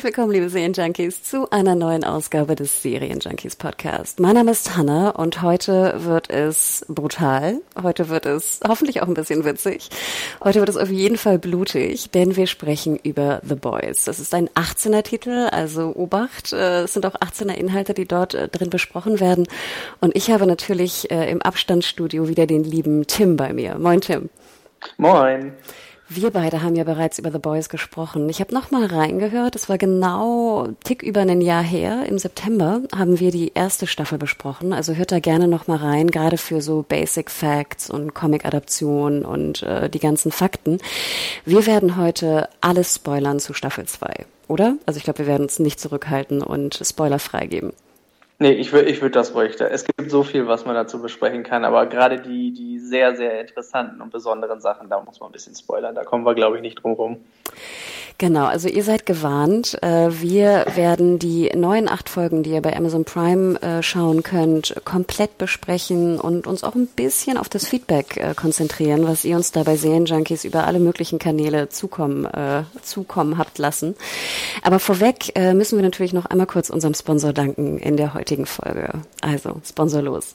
Herzlich willkommen, liebe Serienjunkies, zu einer neuen Ausgabe des Serienjunkies Podcast. Mein Name ist Hanna und heute wird es brutal. Heute wird es hoffentlich auch ein bisschen witzig. Heute wird es auf jeden Fall blutig, denn wir sprechen über The Boys. Das ist ein 18er Titel, also Obacht. Äh, es sind auch 18er Inhalte, die dort äh, drin besprochen werden. Und ich habe natürlich äh, im Abstandsstudio wieder den lieben Tim bei mir. Moin, Tim. Moin. Wir beide haben ja bereits über The Boys gesprochen. Ich habe noch mal reingehört. Es war genau tick über ein Jahr her. Im September haben wir die erste Staffel besprochen. Also hört da gerne noch mal rein, gerade für so Basic Facts und Comic-Adaption und äh, die ganzen Fakten. Wir werden heute alles spoilern zu Staffel 2, oder? Also ich glaube, wir werden uns nicht zurückhalten und Spoiler freigeben. Nee, ich würde ich würd das ruhig. Es gibt so viel, was man dazu besprechen kann, aber gerade die, die sehr, sehr interessanten und besonderen Sachen, da muss man ein bisschen spoilern. Da kommen wir, glaube ich, nicht drum rum. Genau, also ihr seid gewarnt. Äh, wir werden die neuen acht Folgen, die ihr bei Amazon Prime äh, schauen könnt, komplett besprechen und uns auch ein bisschen auf das Feedback äh, konzentrieren, was ihr uns dabei Serienjunkies über alle möglichen Kanäle zukommen, zukommen habt lassen. Aber vorweg müssen wir natürlich noch einmal kurz unserem Sponsor danken in der heutigen Folge. Also, Sponsor los.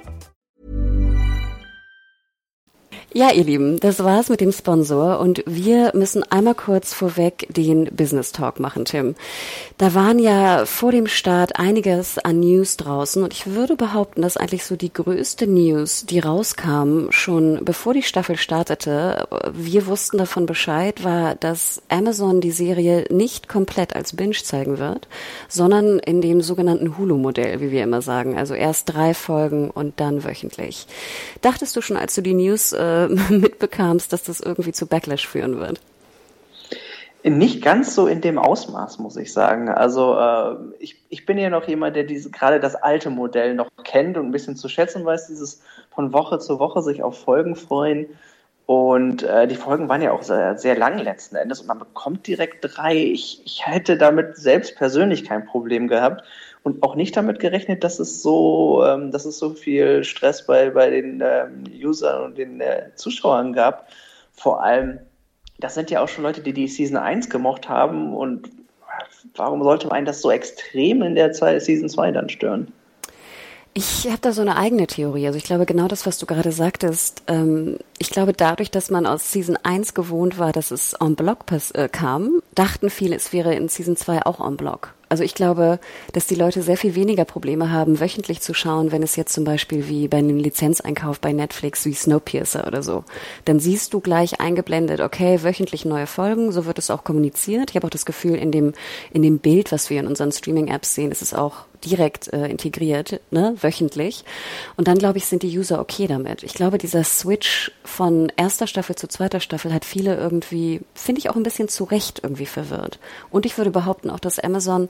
Ja, ihr Lieben, das war's mit dem Sponsor und wir müssen einmal kurz vorweg den Business Talk machen, Tim. Da waren ja vor dem Start einiges an News draußen und ich würde behaupten, dass eigentlich so die größte News, die rauskam, schon bevor die Staffel startete, wir wussten davon Bescheid, war, dass Amazon die Serie nicht komplett als Binge zeigen wird, sondern in dem sogenannten Hulu-Modell, wie wir immer sagen. Also erst drei Folgen und dann wöchentlich. Dachtest du schon, als du die News äh, mitbekamst, dass das irgendwie zu Backlash führen wird? Nicht ganz so in dem Ausmaß, muss ich sagen. Also äh, ich, ich bin ja noch jemand, der diese gerade das alte Modell noch kennt und ein bisschen zu schätzen weiß, dieses von Woche zu Woche sich auf Folgen freuen. Und äh, die Folgen waren ja auch sehr, sehr lang letzten Endes und man bekommt direkt drei. Ich, ich hätte damit selbst persönlich kein Problem gehabt und auch nicht damit gerechnet, dass es so, ähm, dass es so viel Stress bei, bei den ähm, Usern und den äh, Zuschauern gab. Vor allem, das sind ja auch schon Leute, die die Season 1 gemocht haben und warum sollte man das so extrem in der Zeit, Season 2 dann stören? Ich habe da so eine eigene Theorie. Also ich glaube genau das, was du gerade sagtest. Ähm, ich glaube, dadurch, dass man aus Season 1 gewohnt war, dass es en bloc äh, kam, dachten viele, es wäre in Season 2 auch en bloc. Also ich glaube, dass die Leute sehr viel weniger Probleme haben, wöchentlich zu schauen, wenn es jetzt zum Beispiel wie bei einem Lizenzeinkauf bei Netflix wie Snowpiercer oder so. Dann siehst du gleich eingeblendet, okay, wöchentlich neue Folgen, so wird es auch kommuniziert. Ich habe auch das Gefühl, in dem, in dem Bild, was wir in unseren Streaming-Apps sehen, ist es auch direkt äh, integriert, ne, wöchentlich. Und dann, glaube ich, sind die User okay damit. Ich glaube, dieser Switch von erster Staffel zu zweiter Staffel hat viele irgendwie, finde ich auch ein bisschen zu Recht irgendwie verwirrt. Und ich würde behaupten auch, dass Amazon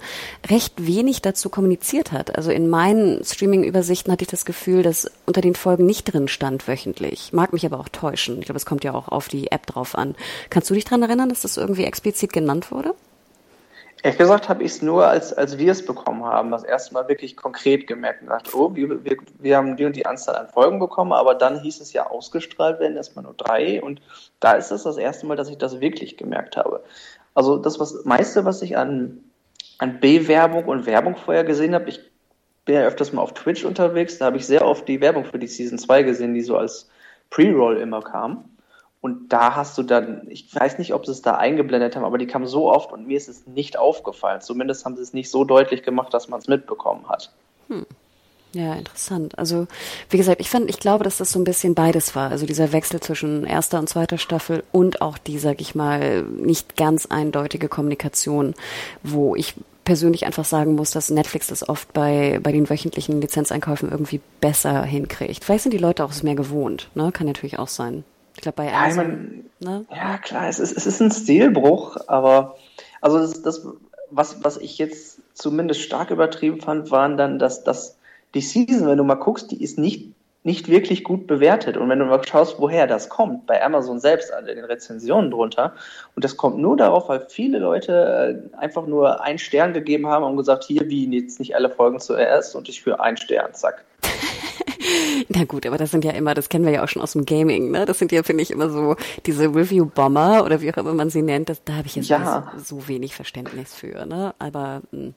recht wenig dazu kommuniziert hat. Also in meinen Streaming-Übersichten hatte ich das Gefühl, dass unter den Folgen nicht drin stand wöchentlich. Mag mich aber auch täuschen. Ich glaube, es kommt ja auch auf die App drauf an. Kannst du dich daran erinnern, dass das irgendwie explizit genannt wurde? Ehrlich gesagt habe ich es nur, als, als wir es bekommen haben, das erste Mal wirklich konkret gemerkt und gedacht, oh, wir, wir, wir haben die und die Anzahl an Folgen bekommen, aber dann hieß es ja ausgestrahlt werden erstmal nur drei und da ist es das erste Mal, dass ich das wirklich gemerkt habe. Also das was, meiste, was ich an, an Bewerbung und Werbung vorher gesehen habe, ich bin ja öfters mal auf Twitch unterwegs, da habe ich sehr oft die Werbung für die Season 2 gesehen, die so als Pre-Roll immer kam. Und da hast du dann, ich weiß nicht, ob sie es da eingeblendet haben, aber die kam so oft und mir ist es nicht aufgefallen. Zumindest haben sie es nicht so deutlich gemacht, dass man es mitbekommen hat. Hm. Ja, interessant. Also, wie gesagt, ich fand, ich glaube, dass das so ein bisschen beides war. Also dieser Wechsel zwischen erster und zweiter Staffel und auch die, sag ich mal, nicht ganz eindeutige Kommunikation, wo ich persönlich einfach sagen muss, dass Netflix das oft bei, bei den wöchentlichen Lizenzeinkäufen irgendwie besser hinkriegt. Vielleicht sind die Leute auch es mehr gewohnt, ne? Kann natürlich auch sein. Ich glaube, bei Amazon. Ja, ich mein, Ne? Ja, klar, es ist, es ist ein Stilbruch, aber also das, das was, was ich jetzt zumindest stark übertrieben fand, waren dann, dass, dass die Season, wenn du mal guckst, die ist nicht nicht wirklich gut bewertet. Und wenn du mal schaust, woher das kommt, bei Amazon selbst, also in den Rezensionen drunter, und das kommt nur darauf, weil viele Leute äh, einfach nur einen Stern gegeben haben und gesagt, hier, wie jetzt nicht alle Folgen zuerst und ich für einen Stern, zack. Na gut, aber das sind ja immer, das kennen wir ja auch schon aus dem Gaming, ne? Das sind ja, finde ich, immer so diese Review-Bomber oder wie auch immer man sie nennt. Das, da habe ich jetzt ja. so wenig Verständnis für, ne? Aber mh.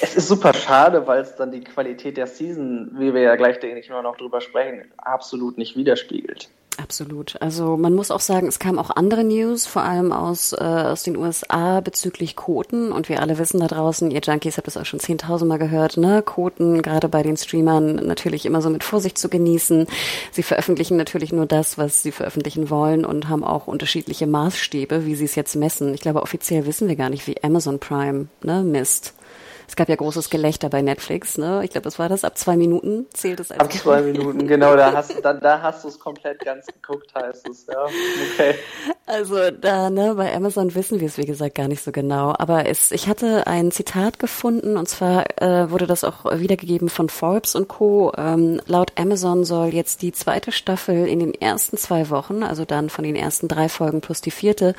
Es ist super schade, weil es dann die Qualität der Season, wie wir ja gleich denke ich immer noch drüber sprechen, absolut nicht widerspiegelt. Absolut. Also man muss auch sagen, es kamen auch andere News, vor allem aus, äh, aus den USA bezüglich Quoten. Und wir alle wissen da draußen, ihr Junkies habt das auch schon zehntausendmal gehört, ne? Quoten, gerade bei den Streamern, natürlich immer so mit Vorsicht zu genießen. Sie veröffentlichen natürlich nur das, was sie veröffentlichen wollen und haben auch unterschiedliche Maßstäbe, wie sie es jetzt messen. Ich glaube, offiziell wissen wir gar nicht, wie Amazon Prime ne, misst. Es gab ja großes Gelächter bei Netflix, ne? Ich glaube, das war das. Ab zwei Minuten zählt es Ab zwei Minuten, genau. Da hast, da, da hast du es komplett ganz geguckt, heißt es, ja. Okay. Also da, ne, bei Amazon wissen wir es, wie gesagt, gar nicht so genau. Aber es, ich hatte ein Zitat gefunden und zwar äh, wurde das auch wiedergegeben von Forbes und Co. Ähm, laut Amazon soll jetzt die zweite Staffel in den ersten zwei Wochen, also dann von den ersten drei Folgen plus die vierte,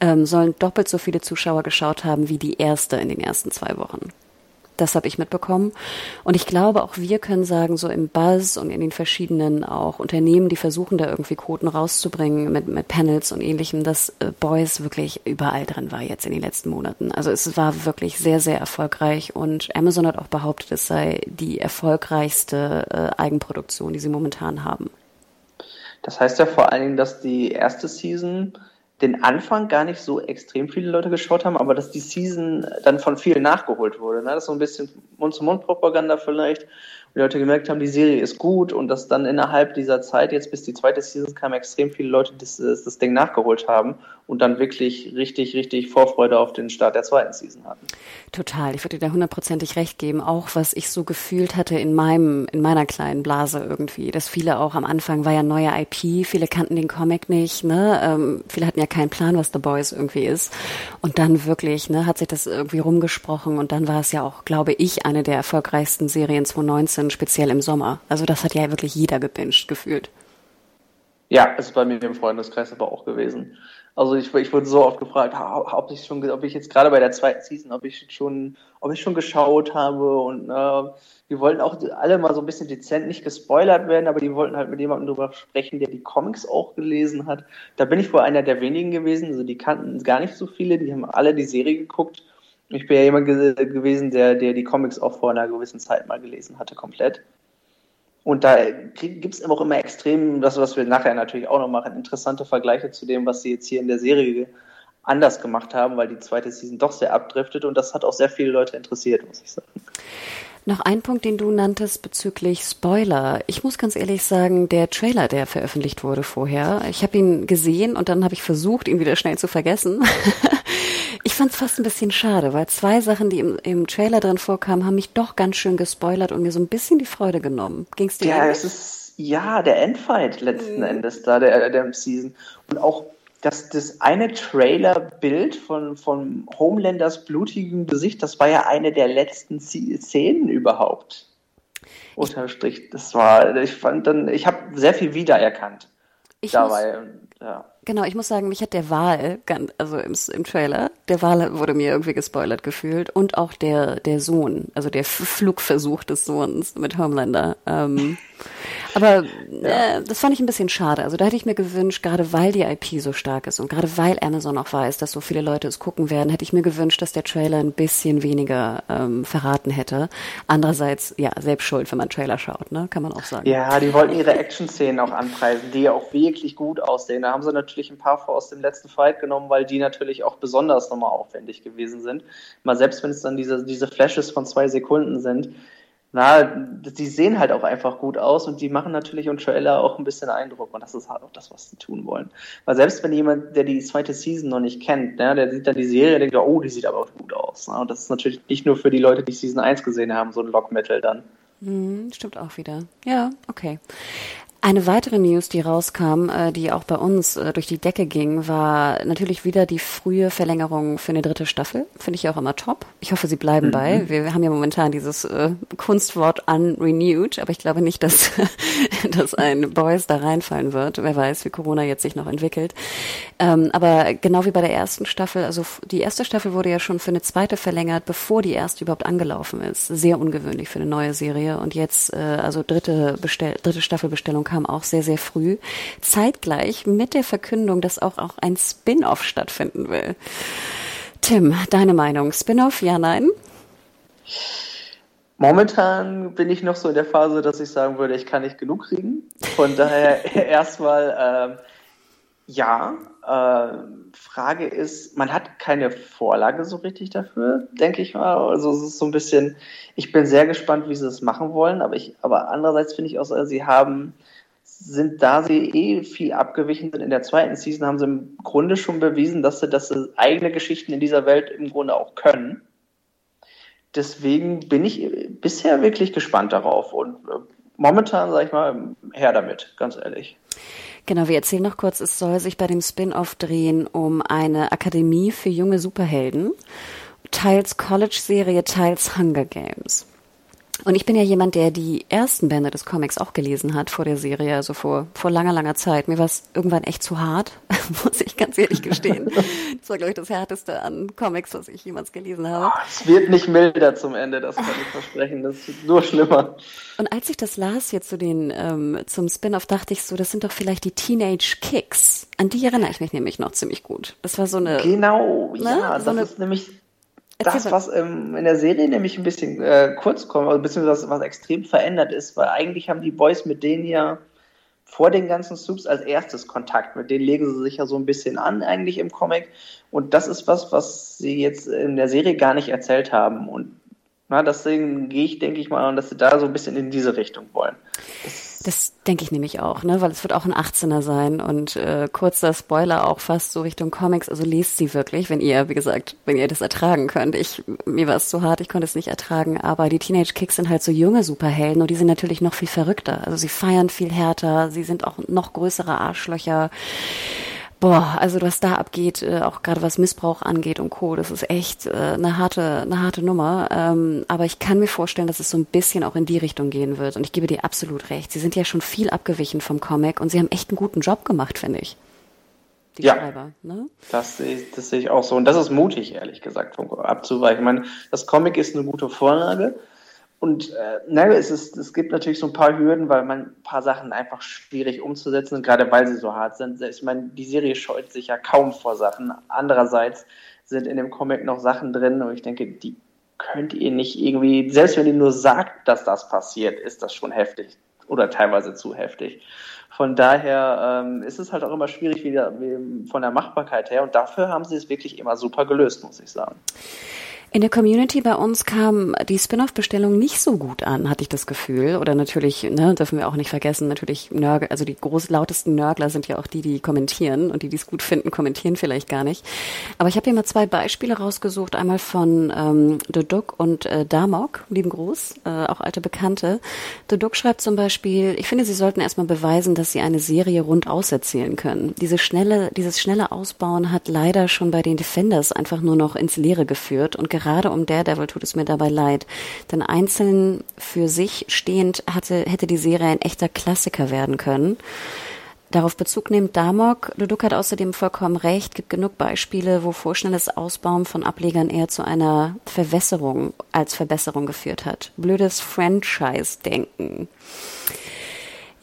ähm, sollen doppelt so viele Zuschauer geschaut haben wie die erste in den ersten zwei Wochen. Das habe ich mitbekommen. Und ich glaube, auch wir können sagen, so im Buzz und in den verschiedenen auch Unternehmen, die versuchen, da irgendwie Quoten rauszubringen mit, mit Panels und ähnlichem, dass äh, Boys wirklich überall drin war jetzt in den letzten Monaten. Also es war wirklich sehr, sehr erfolgreich und Amazon hat auch behauptet, es sei die erfolgreichste äh, Eigenproduktion, die sie momentan haben. Das heißt ja vor allen Dingen, dass die erste Season den Anfang gar nicht so extrem viele Leute geschaut haben, aber dass die Season dann von vielen nachgeholt wurde. Ne? Das ist so ein bisschen Mund-zu-Mund-Propaganda vielleicht die Leute gemerkt haben, die Serie ist gut und dass dann innerhalb dieser Zeit, jetzt bis die zweite Season kam, extrem viele Leute das, das Ding nachgeholt haben und dann wirklich richtig, richtig Vorfreude auf den Start der zweiten Season hatten. Total, ich würde dir da hundertprozentig recht geben, auch was ich so gefühlt hatte in meinem, in meiner kleinen Blase irgendwie, dass viele auch am Anfang war ja neue IP, viele kannten den Comic nicht, ne, ähm, viele hatten ja keinen Plan, was The Boys irgendwie ist und dann wirklich, ne, hat sich das irgendwie rumgesprochen und dann war es ja auch, glaube ich, eine der erfolgreichsten Serien 2019 Serien, speziell im Sommer. Also das hat ja wirklich jeder gebinged gefühlt. Ja, ist bei mir im Freundeskreis aber auch gewesen. Also ich, ich wurde so oft gefragt, ob ich schon, ob ich jetzt gerade bei der zweiten Season, ob ich schon, ob ich schon geschaut habe und äh, die wollten auch alle mal so ein bisschen dezent nicht gespoilert werden, aber die wollten halt mit jemandem drüber sprechen, der die Comics auch gelesen hat. Da bin ich wohl einer der wenigen gewesen, also die kannten gar nicht so viele, die haben alle die Serie geguckt ich bin ja jemand ge gewesen, der, der die Comics auch vor einer gewissen Zeit mal gelesen hatte, komplett. Und da gibt es auch immer extrem, das, was wir nachher natürlich auch noch machen, interessante Vergleiche zu dem, was sie jetzt hier in der Serie anders gemacht haben, weil die zweite Season doch sehr abdriftet und das hat auch sehr viele Leute interessiert, muss ich sagen. Noch ein Punkt, den du nanntest bezüglich Spoiler. Ich muss ganz ehrlich sagen, der Trailer, der veröffentlicht wurde vorher, ich habe ihn gesehen und dann habe ich versucht, ihn wieder schnell zu vergessen. Ich fand es fast ein bisschen schade, weil zwei Sachen, die im, im Trailer drin vorkamen, haben mich doch ganz schön gespoilert und mir so ein bisschen die Freude genommen. Ging's dir? Ja, es ist ja der Endfight letzten mhm. Endes da, der, der Season. Und auch das, das eine Trailer-Bild von, von Homelanders blutigem Gesicht, das war ja eine der letzten Szenen überhaupt. Unterstrich. Das war, ich fand dann, ich habe sehr viel wiedererkannt ich dabei. Muss, ja. Genau, ich muss sagen, mich hat der Wahl, also im, im Trailer, der Wahl wurde mir irgendwie gespoilert gefühlt und auch der, der Sohn, also der Flugversuch des Sohns mit Homelander. Ähm, aber ja. äh, das fand ich ein bisschen schade. Also da hätte ich mir gewünscht, gerade weil die IP so stark ist und gerade weil Amazon auch weiß, dass so viele Leute es gucken werden, hätte ich mir gewünscht, dass der Trailer ein bisschen weniger ähm, verraten hätte. Andererseits, ja, selbst schuld, wenn man Trailer schaut, ne? Kann man auch sagen. Ja, die wollten ihre Action-Szenen auch anpreisen, die ja auch wirklich gut aussehen. Da haben sie natürlich ein paar vor aus dem letzten Fight genommen, weil die natürlich auch besonders nochmal aufwendig gewesen sind. Mal selbst wenn es dann diese, diese Flashes von zwei Sekunden sind, na, die sehen halt auch einfach gut aus und die machen natürlich und Joella auch ein bisschen Eindruck und das ist halt auch das, was sie tun wollen. Weil selbst wenn jemand, der die zweite Season noch nicht kennt, ne, der sieht dann die Serie, denkt, oh, die sieht aber auch gut aus. Ne? Und das ist natürlich nicht nur für die Leute, die Season 1 gesehen haben, so ein Lockmittel dann. Mhm, stimmt auch wieder. Ja, okay. Eine weitere News, die rauskam, äh, die auch bei uns äh, durch die Decke ging, war natürlich wieder die frühe Verlängerung für eine dritte Staffel. Finde ich auch immer top. Ich hoffe, sie bleiben mhm. bei. Wir haben ja momentan dieses äh, Kunstwort unrenewed, aber ich glaube nicht, dass, dass ein Boys da reinfallen wird. Wer weiß, wie Corona jetzt sich noch entwickelt. Ähm, aber genau wie bei der ersten Staffel, also die erste Staffel wurde ja schon für eine zweite verlängert, bevor die erste überhaupt angelaufen ist. Sehr ungewöhnlich für eine neue Serie. Und jetzt, äh, also dritte, Bestell dritte Staffelbestellung kam auch sehr, sehr früh, zeitgleich mit der Verkündung, dass auch, auch ein Spin-off stattfinden will. Tim, deine Meinung? Spin-off, ja, nein? Momentan bin ich noch so in der Phase, dass ich sagen würde, ich kann nicht genug kriegen. Von daher erstmal äh, ja. Äh, Frage ist, man hat keine Vorlage so richtig dafür, denke ich mal. Also es ist so ein bisschen, ich bin sehr gespannt, wie sie es machen wollen, aber ich, aber andererseits finde ich auch, sie haben sind, da sie eh viel abgewichen sind in der zweiten Season, haben sie im Grunde schon bewiesen, dass sie, dass sie eigene Geschichten in dieser Welt im Grunde auch können. Deswegen bin ich bisher wirklich gespannt darauf und äh, momentan, sag ich mal, her damit, ganz ehrlich. Genau, wir erzählen noch kurz, es soll sich bei dem Spin-off drehen um eine Akademie für junge Superhelden, teils College-Serie, teils Hunger Games. Und ich bin ja jemand, der die ersten Bände des Comics auch gelesen hat vor der Serie, also vor, vor langer, langer Zeit. Mir war es irgendwann echt zu hart, muss ich ganz ehrlich gestehen. Das war, glaube ich, das härteste an Comics, was ich jemals gelesen habe. Oh, es wird nicht milder zum Ende, das kann ich versprechen. Das wird nur schlimmer. Und als ich das las jetzt zu den, ähm, zum Spin-off, dachte ich so, das sind doch vielleicht die Teenage Kicks. An die erinnere ich mich nämlich noch ziemlich gut. Das war so eine. Genau, ne? ja, so das eine, ist nämlich das, was ähm, in der Serie nämlich ein bisschen äh, kurz kommt, also beziehungsweise was, was extrem verändert ist, weil eigentlich haben die Boys mit denen ja vor den ganzen Subs als erstes Kontakt. Mit denen legen sie sich ja so ein bisschen an, eigentlich im Comic. Und das ist was, was sie jetzt in der Serie gar nicht erzählt haben. Und na, deswegen gehe ich, denke ich mal, dass sie da so ein bisschen in diese Richtung wollen. Das das denke ich nämlich auch, ne? weil es wird auch ein 18er sein und äh, kurzer Spoiler auch fast so Richtung Comics. Also lest sie wirklich, wenn ihr, wie gesagt, wenn ihr das ertragen könnt. Ich mir war es zu hart, ich konnte es nicht ertragen. Aber die Teenage Kicks sind halt so junge Superhelden und die sind natürlich noch viel verrückter. Also sie feiern viel härter, sie sind auch noch größere Arschlöcher. Boah, also was da abgeht, äh, auch gerade was Missbrauch angeht und Co., das ist echt äh, eine harte, eine harte Nummer. Ähm, aber ich kann mir vorstellen, dass es so ein bisschen auch in die Richtung gehen wird. Und ich gebe dir absolut recht. Sie sind ja schon viel abgewichen vom Comic und sie haben echt einen guten Job gemacht, finde ich. Die ja, Schreiber, ne? das, sehe ich, das sehe ich auch so. Und das ist mutig, ehrlich gesagt, abzuweichen. Ich meine, das Comic ist eine gute Vorlage. Und äh, ne, es, ist, es gibt natürlich so ein paar Hürden, weil man ein paar Sachen einfach schwierig umzusetzen, gerade weil sie so hart sind. Ich meine, die Serie scheut sich ja kaum vor Sachen. Andererseits sind in dem Comic noch Sachen drin und ich denke, die könnt ihr nicht irgendwie, selbst wenn ihr nur sagt, dass das passiert, ist das schon heftig oder teilweise zu heftig. Von daher ähm, ist es halt auch immer schwierig wieder von der Machbarkeit her und dafür haben sie es wirklich immer super gelöst, muss ich sagen. In der Community bei uns kam die Spin-off-Bestellung nicht so gut an, hatte ich das Gefühl. Oder natürlich, ne, dürfen wir auch nicht vergessen, natürlich Nörgel, also die groß lautesten Nörgler sind ja auch die, die kommentieren und die, die es gut finden, kommentieren vielleicht gar nicht. Aber ich habe hier mal zwei Beispiele rausgesucht, einmal von ähm, Duduk und äh, Damok, lieben Gruß, äh, auch alte Bekannte. Duduk schreibt zum Beispiel, ich finde, sie sollten erstmal beweisen, dass sie eine Serie rund auserzählen können. Diese schnelle, dieses schnelle Ausbauen hat leider schon bei den Defenders einfach nur noch ins Leere geführt und gerade um Daredevil tut es mir dabei leid. Denn einzeln für sich stehend hatte, hätte die Serie ein echter Klassiker werden können. Darauf Bezug nimmt Damok. Duduk hat außerdem vollkommen recht, gibt genug Beispiele, wo vorschnelles Ausbauen von Ablegern eher zu einer Verwässerung als Verbesserung geführt hat. Blödes Franchise-Denken.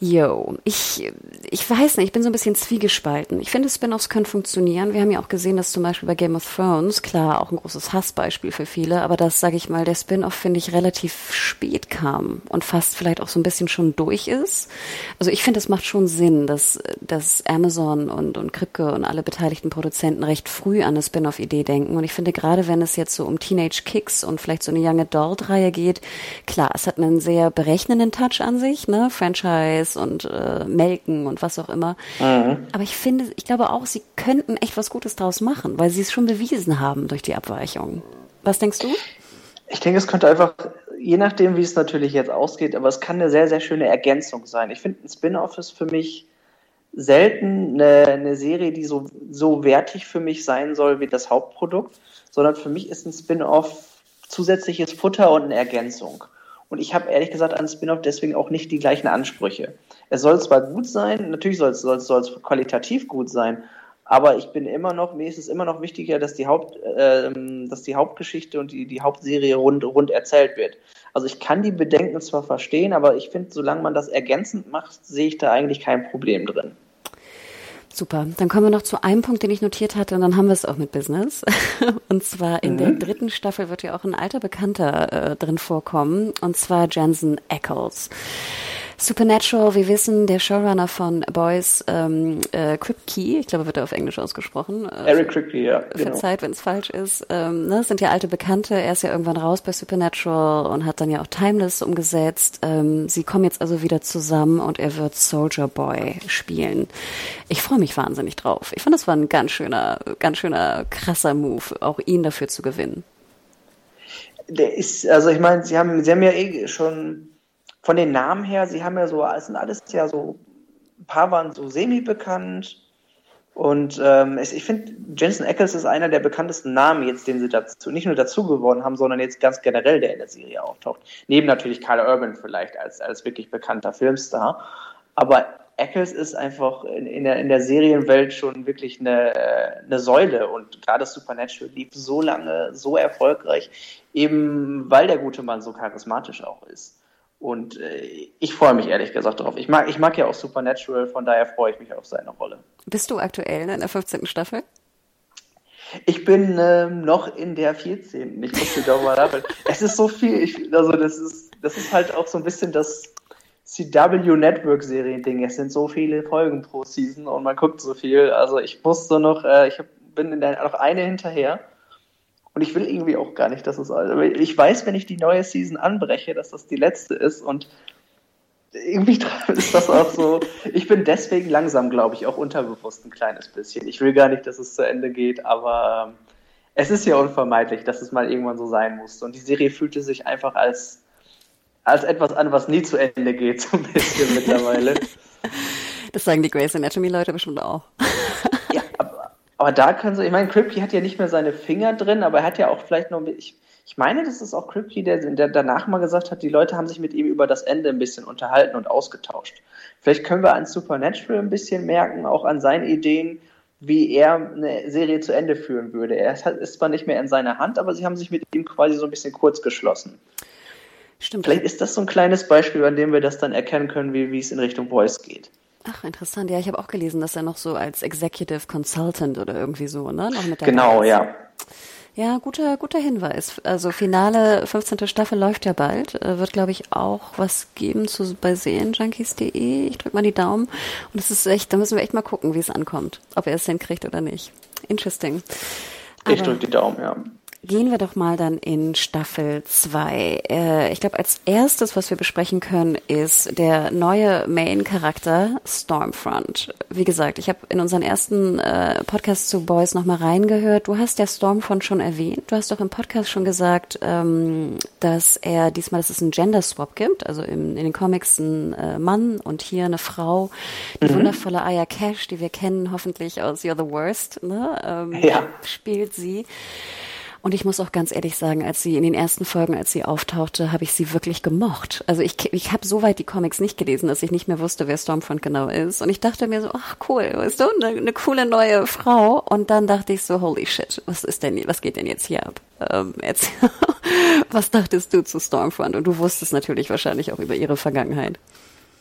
Yo, ich, ich weiß nicht, ich bin so ein bisschen zwiegespalten. Ich finde, Spin-offs können funktionieren. Wir haben ja auch gesehen, dass zum Beispiel bei Game of Thrones, klar, auch ein großes Hassbeispiel für viele, aber das, sage ich mal, der Spin-off, finde ich, relativ spät kam und fast vielleicht auch so ein bisschen schon durch ist. Also ich finde, es macht schon Sinn, dass, dass Amazon und, und Kripke und alle beteiligten Produzenten recht früh an eine Spin-off-Idee denken. Und ich finde, gerade wenn es jetzt so um Teenage Kicks und vielleicht so eine Young Adult-Reihe geht, klar, es hat einen sehr berechnenden Touch an sich, ne, Franchise, und äh, Melken und was auch immer. Mhm. Aber ich finde, ich glaube auch, sie könnten echt was Gutes draus machen, weil sie es schon bewiesen haben durch die Abweichung. Was denkst du? Ich denke, es könnte einfach je nachdem, wie es natürlich jetzt ausgeht, aber es kann eine sehr, sehr schöne Ergänzung sein. Ich finde, ein Spin-off ist für mich selten eine, eine Serie, die so, so wertig für mich sein soll wie das Hauptprodukt, sondern für mich ist ein Spin-off zusätzliches Futter und eine Ergänzung. Und ich habe ehrlich gesagt an Spin-off deswegen auch nicht die gleichen Ansprüche. Es soll zwar gut sein, natürlich soll es, soll es, soll es qualitativ gut sein, aber ich bin immer noch, mir ist es immer noch wichtiger, dass die Haupt, äh, dass die Hauptgeschichte und die, die Hauptserie rund, rund erzählt wird. Also ich kann die Bedenken zwar verstehen, aber ich finde, solange man das ergänzend macht, sehe ich da eigentlich kein Problem drin. Super. Dann kommen wir noch zu einem Punkt, den ich notiert hatte, und dann haben wir es auch mit Business. Und zwar in mhm. der dritten Staffel wird ja auch ein alter Bekannter äh, drin vorkommen, und zwar Jensen Ackles. Supernatural, wir wissen, der Showrunner von Boys, ähm, äh, Kripke, ich glaube, wird er auf Englisch ausgesprochen. Äh, Eric Kripke, ja. Genau. Verzeiht, wenn es falsch ist. Ähm, ne, sind ja alte Bekannte. Er ist ja irgendwann raus bei Supernatural und hat dann ja auch Timeless umgesetzt. Ähm, sie kommen jetzt also wieder zusammen und er wird Soldier Boy spielen. Ich freue mich wahnsinnig drauf. Ich fand, das war ein ganz schöner, ganz schöner, krasser Move, auch ihn dafür zu gewinnen. Der ist, also ich meine, sie haben, sie haben ja eh schon von den Namen her, sie haben ja so, es sind alles ja so, ein paar waren so semi-bekannt. Und ähm, ich, ich finde, Jensen Ackles ist einer der bekanntesten Namen jetzt, den sie dazu, nicht nur dazu gewonnen haben, sondern jetzt ganz generell, der in der Serie auftaucht. Neben natürlich Carl Urban vielleicht als, als wirklich bekannter Filmstar. Aber Ackles ist einfach in, in, der, in der Serienwelt schon wirklich eine, eine Säule und gerade Supernatural lief so lange, so erfolgreich, eben weil der gute Mann so charismatisch auch ist. Und äh, ich freue mich ehrlich gesagt drauf. Ich mag, ich mag ja auch Supernatural, von daher freue ich mich auf seine Rolle. Bist du aktuell in der 15. Staffel? Ich bin ähm, noch in der 14. Ich muss doch mal nachdenken. es ist so viel. Ich, also das ist, das ist halt auch so ein bisschen das CW Network Serien-Ding. Es sind so viele Folgen pro Season und man guckt so viel. Also ich musste noch, äh, ich hab, bin in der, noch eine hinterher. Und ich will irgendwie auch gar nicht, dass es. Ich weiß, wenn ich die neue Season anbreche, dass das die letzte ist und irgendwie ist das auch so. Ich bin deswegen langsam, glaube ich, auch unterbewusst ein kleines bisschen. Ich will gar nicht, dass es zu Ende geht, aber ähm, es ist ja unvermeidlich, dass es mal irgendwann so sein musste. Und die Serie fühlte sich einfach als, als etwas an, was nie zu Ende geht, so ein bisschen mittlerweile. Das sagen die Grace Anatomy-Leute bestimmt auch. Aber da können sie, ich meine, Kripke hat ja nicht mehr seine Finger drin, aber er hat ja auch vielleicht noch, ich, ich meine, das ist auch Kripke, der, der danach mal gesagt hat, die Leute haben sich mit ihm über das Ende ein bisschen unterhalten und ausgetauscht. Vielleicht können wir an Supernatural ein bisschen merken, auch an seinen Ideen, wie er eine Serie zu Ende führen würde. Er ist zwar nicht mehr in seiner Hand, aber sie haben sich mit ihm quasi so ein bisschen kurz geschlossen. Stimmt. Vielleicht ist das so ein kleines Beispiel, an dem wir das dann erkennen können, wie, wie es in Richtung Voice geht. Ach, interessant. Ja, ich habe auch gelesen, dass er noch so als Executive Consultant oder irgendwie so, ne? Noch mit genau, ja. Ja, guter, guter Hinweis. Also Finale 15. Staffel läuft ja bald. Äh, wird, glaube ich, auch was geben zu bei Serienjunkies.de. Ich drück mal die Daumen. Und es ist echt, da müssen wir echt mal gucken, wie es ankommt. Ob er es hinkriegt oder nicht. Interesting. ich drücke die Daumen, ja. Gehen wir doch mal dann in Staffel 2. Äh, ich glaube, als erstes, was wir besprechen können, ist der neue Main-Charakter Stormfront. Wie gesagt, ich habe in unseren ersten äh, Podcast zu Boys nochmal reingehört. Du hast ja Stormfront schon erwähnt. Du hast doch im Podcast schon gesagt, ähm, dass er diesmal, dass es einen Gender-Swap gibt. Also im, in den Comics ein äh, Mann und hier eine Frau. Die mhm. wundervolle Aya Cash, die wir kennen hoffentlich aus You're the Worst, ne? ähm, ja. spielt sie. Und ich muss auch ganz ehrlich sagen, als sie in den ersten Folgen, als sie auftauchte, habe ich sie wirklich gemocht. Also ich, ich habe soweit die Comics nicht gelesen, dass ich nicht mehr wusste, wer Stormfront genau ist. Und ich dachte mir so, ach cool, weißt du, eine, eine coole neue Frau. Und dann dachte ich so, holy shit, was ist denn, was geht denn jetzt hier ab? Ähm, jetzt, was dachtest du zu Stormfront? Und du wusstest natürlich wahrscheinlich auch über ihre Vergangenheit.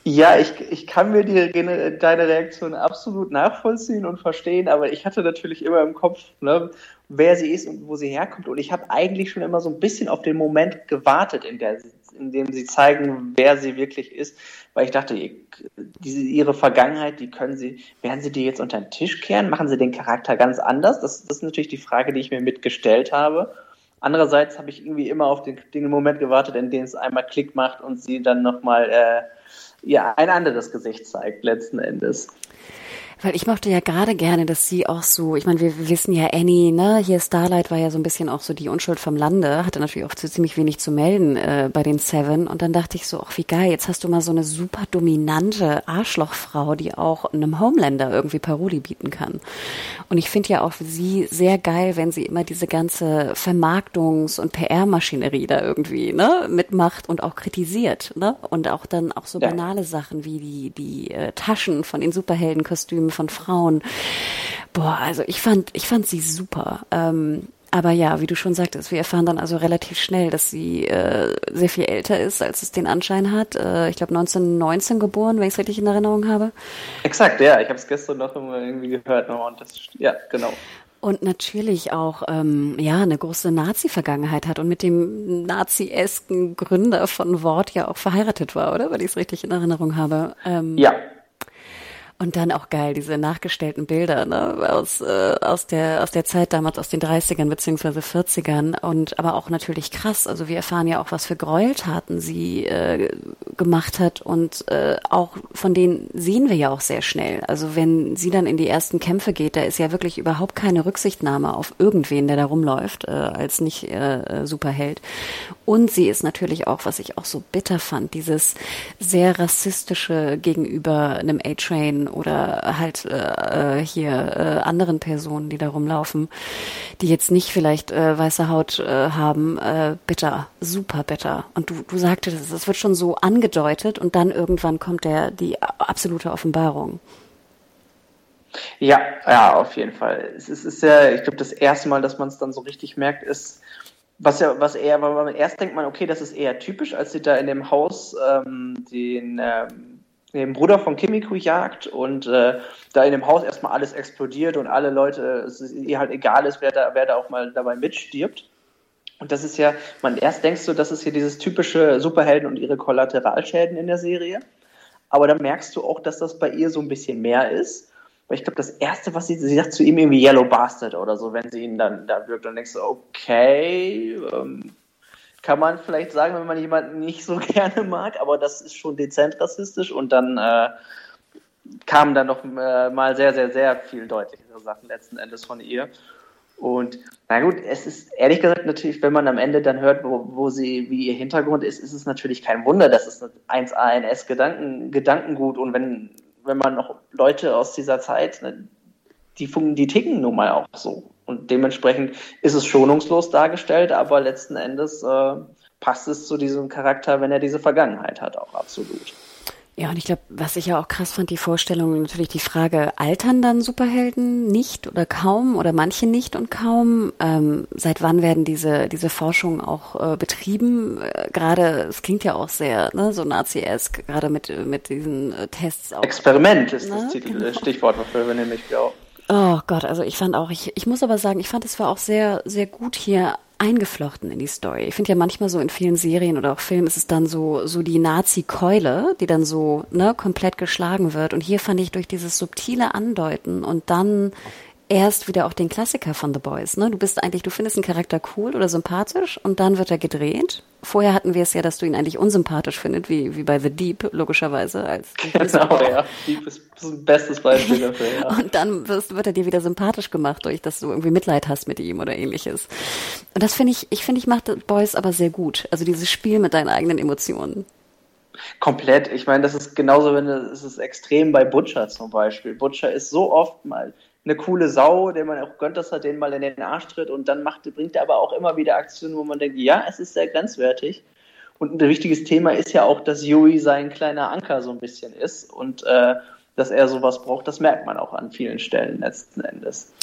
Ja, ich, ich kann mir die, deine Reaktion absolut nachvollziehen und verstehen, aber ich hatte natürlich immer im Kopf, ne, wer sie ist und wo sie herkommt. Und ich habe eigentlich schon immer so ein bisschen auf den Moment gewartet, in, der, in dem sie zeigen, wer sie wirklich ist. Weil ich dachte, diese, ihre Vergangenheit, die können sie, werden sie die jetzt unter den Tisch kehren? Machen sie den Charakter ganz anders? Das, das ist natürlich die Frage, die ich mir mitgestellt habe. Andererseits habe ich irgendwie immer auf den, den Moment gewartet, in dem es einmal Klick macht und sie dann nochmal äh, ja, ein anderes Gesicht zeigt, letzten Endes. Weil ich mochte ja gerade gerne, dass sie auch so, ich meine, wir wissen ja Annie, ne, hier Starlight war ja so ein bisschen auch so die Unschuld vom Lande, hatte natürlich auch ziemlich wenig zu melden äh, bei den Seven. Und dann dachte ich so, ach wie geil, jetzt hast du mal so eine super dominante Arschlochfrau, die auch einem Homelander irgendwie Paroli bieten kann. Und ich finde ja auch sie sehr geil, wenn sie immer diese ganze Vermarktungs- und PR-Maschinerie da irgendwie ne, mitmacht und auch kritisiert. Ne? Und auch dann auch so ja. banale Sachen wie die, die äh, Taschen von den Superheldenkostümen von Frauen. Boah, also ich fand, ich fand sie super. Ähm, aber ja, wie du schon sagtest, wir erfahren dann also relativ schnell, dass sie äh, sehr viel älter ist, als es den Anschein hat. Äh, ich glaube 1919 geboren, wenn ich es richtig in Erinnerung habe. Exakt, ja. Ich habe es gestern noch irgendwie gehört. Und das, ja, genau. Und natürlich auch ähm, ja eine große Nazi-Vergangenheit hat und mit dem Nazi-esken Gründer von Wort ja auch verheiratet war, oder? Weil ich es richtig in Erinnerung habe. Ähm, ja, und dann auch geil, diese nachgestellten Bilder ne, aus, äh, aus, der, aus der Zeit damals, aus den 30ern beziehungsweise 40ern. Und aber auch natürlich krass. Also wir erfahren ja auch, was für Gräueltaten sie äh, gemacht hat. Und äh, auch von denen sehen wir ja auch sehr schnell. Also wenn sie dann in die ersten Kämpfe geht, da ist ja wirklich überhaupt keine Rücksichtnahme auf irgendwen, der da rumläuft, äh, als nicht äh, Superheld. Und sie ist natürlich auch, was ich auch so bitter fand, dieses sehr rassistische gegenüber einem A-Train oder halt äh, äh, hier äh, anderen Personen, die da rumlaufen, die jetzt nicht vielleicht äh, weiße Haut äh, haben, äh, bitter, super bitter. Und du, du sagtest, es wird schon so angedeutet und dann irgendwann kommt der die absolute Offenbarung. Ja, ja, auf jeden Fall. Es ist, ist ja, ich glaube, das erste Mal, dass man es dann so richtig merkt, ist, was ja, was eher, weil man erst denkt man, okay, das ist eher typisch, als sie da in dem Haus ähm, den ähm, den Bruder von Kimiko jagt und äh, da in dem Haus erstmal alles explodiert und alle Leute, es ist ihr halt egal ist, wer da, wer da auch mal dabei mitstirbt. Und das ist ja, man erst denkst du, das ist hier dieses typische Superhelden und ihre Kollateralschäden in der Serie. Aber dann merkst du auch, dass das bei ihr so ein bisschen mehr ist. Weil ich glaube, das Erste, was sie, sie sagt zu ihm irgendwie Yellow Bastard oder so, wenn sie ihn dann da wirkt, dann denkst du, okay, ähm, kann man vielleicht sagen, wenn man jemanden nicht so gerne mag, aber das ist schon dezent rassistisch und dann äh, kamen dann noch äh, mal sehr, sehr, sehr viel deutlichere Sachen letzten Endes von ihr. Und na gut, es ist ehrlich gesagt natürlich, wenn man am Ende dann hört, wo, wo sie, wie ihr Hintergrund ist, ist es natürlich kein Wunder, dass es 1 ANS Gedanken, Gedankengut und wenn, wenn man noch Leute aus dieser Zeit, ne, die, die ticken nun mal auch so. Und dementsprechend ist es schonungslos dargestellt, aber letzten Endes äh, passt es zu diesem Charakter, wenn er diese Vergangenheit hat, auch absolut. Ja, und ich glaube, was ich ja auch krass fand, die Vorstellung, natürlich die Frage, altern dann Superhelden nicht oder kaum oder manche nicht und kaum? Ähm, seit wann werden diese, diese Forschungen auch äh, betrieben? Äh, gerade, es klingt ja auch sehr, ne, so Nazi-esk, gerade mit, mit diesen äh, Tests. Auch, Experiment ist ne? das Titel, genau. Stichwort dafür, wenn ihr mich auch. Oh Gott, also ich fand auch, ich, ich muss aber sagen, ich fand es war auch sehr, sehr gut hier eingeflochten in die Story. Ich finde ja manchmal so in vielen Serien oder auch Filmen ist es dann so, so die Nazi-Keule, die dann so, ne, komplett geschlagen wird. Und hier fand ich durch dieses subtile Andeuten und dann erst wieder auch den Klassiker von The Boys. Ne? Du bist eigentlich, du findest einen Charakter cool oder sympathisch und dann wird er gedreht. Vorher hatten wir es ja, dass du ihn eigentlich unsympathisch findest, wie, wie bei The Deep, logischerweise. Als genau, ja. Deep ist ein bestes Beispiel dafür, ja. und dann wirst, wird er dir wieder sympathisch gemacht, durch dass du irgendwie Mitleid hast mit ihm oder ähnliches. Und das finde ich, ich finde, ich mache The Boys aber sehr gut. Also dieses Spiel mit deinen eigenen Emotionen. Komplett. Ich meine, das ist genauso, wenn es ist extrem bei Butcher zum Beispiel. Butcher ist so oft mal eine coole Sau, der man auch gönnt, dass er den mal in den Arsch tritt und dann macht, bringt er aber auch immer wieder Aktionen, wo man denkt, ja, es ist sehr grenzwertig. Und ein wichtiges Thema ist ja auch, dass Yui sein kleiner Anker so ein bisschen ist und äh, dass er sowas braucht, das merkt man auch an vielen Stellen letzten Endes.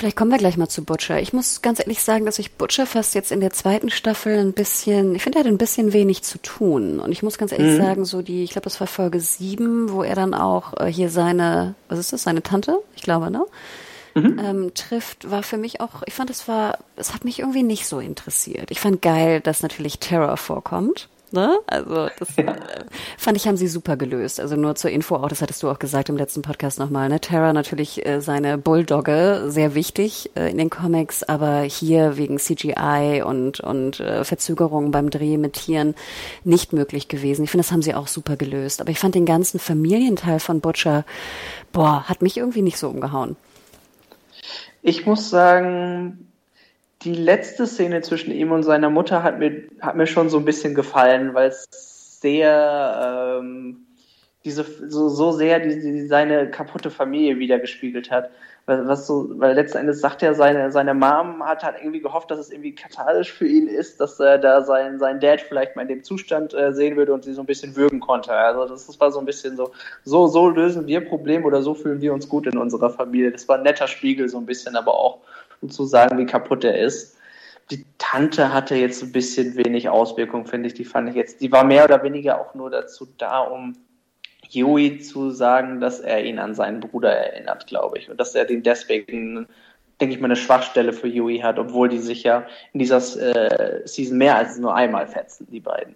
Vielleicht kommen wir gleich mal zu Butcher. Ich muss ganz ehrlich sagen, dass ich Butcher fast jetzt in der zweiten Staffel ein bisschen, ich finde, er hat ein bisschen wenig zu tun. Und ich muss ganz ehrlich mhm. sagen, so die, ich glaube, das war Folge sieben, wo er dann auch äh, hier seine, was ist das, seine Tante? Ich glaube, ne? Mhm. Ähm, trifft, war für mich auch, ich fand, es war, es hat mich irgendwie nicht so interessiert. Ich fand geil, dass natürlich Terror vorkommt. Ne? Also das äh, fand ich, haben sie super gelöst. Also nur zur Info auch, das hattest du auch gesagt im letzten Podcast nochmal. Ne? Terra natürlich äh, seine Bulldogge, sehr wichtig äh, in den Comics, aber hier wegen CGI und, und äh, Verzögerungen beim Dreh mit Tieren nicht möglich gewesen. Ich finde, das haben sie auch super gelöst. Aber ich fand den ganzen Familienteil von Butcher, boah, hat mich irgendwie nicht so umgehauen. Ich muss sagen, die letzte Szene zwischen ihm und seiner Mutter hat mir, hat mir schon so ein bisschen gefallen, weil es sehr ähm, diese so, so sehr die, die, seine kaputte Familie wiedergespiegelt hat. Weil, was so, weil letzten Endes sagt er, seine, seine Mom hat halt irgendwie gehofft, dass es irgendwie kathartisch für ihn ist, dass er da sein, sein Dad vielleicht mal in dem Zustand äh, sehen würde und sie so ein bisschen würgen konnte. Also das, das war so ein bisschen so, so, so lösen wir Probleme oder so fühlen wir uns gut in unserer Familie. Das war ein netter Spiegel so ein bisschen, aber auch um zu sagen, wie kaputt er ist. Die Tante hatte jetzt ein bisschen wenig Auswirkung, finde ich. Die fand ich jetzt, die war mehr oder weniger auch nur dazu da, um Huey zu sagen, dass er ihn an seinen Bruder erinnert, glaube ich. Und dass er den deswegen, denke ich mal, eine Schwachstelle für Huey hat, obwohl die sich ja in dieser äh, Season mehr als nur einmal fetzen, die beiden.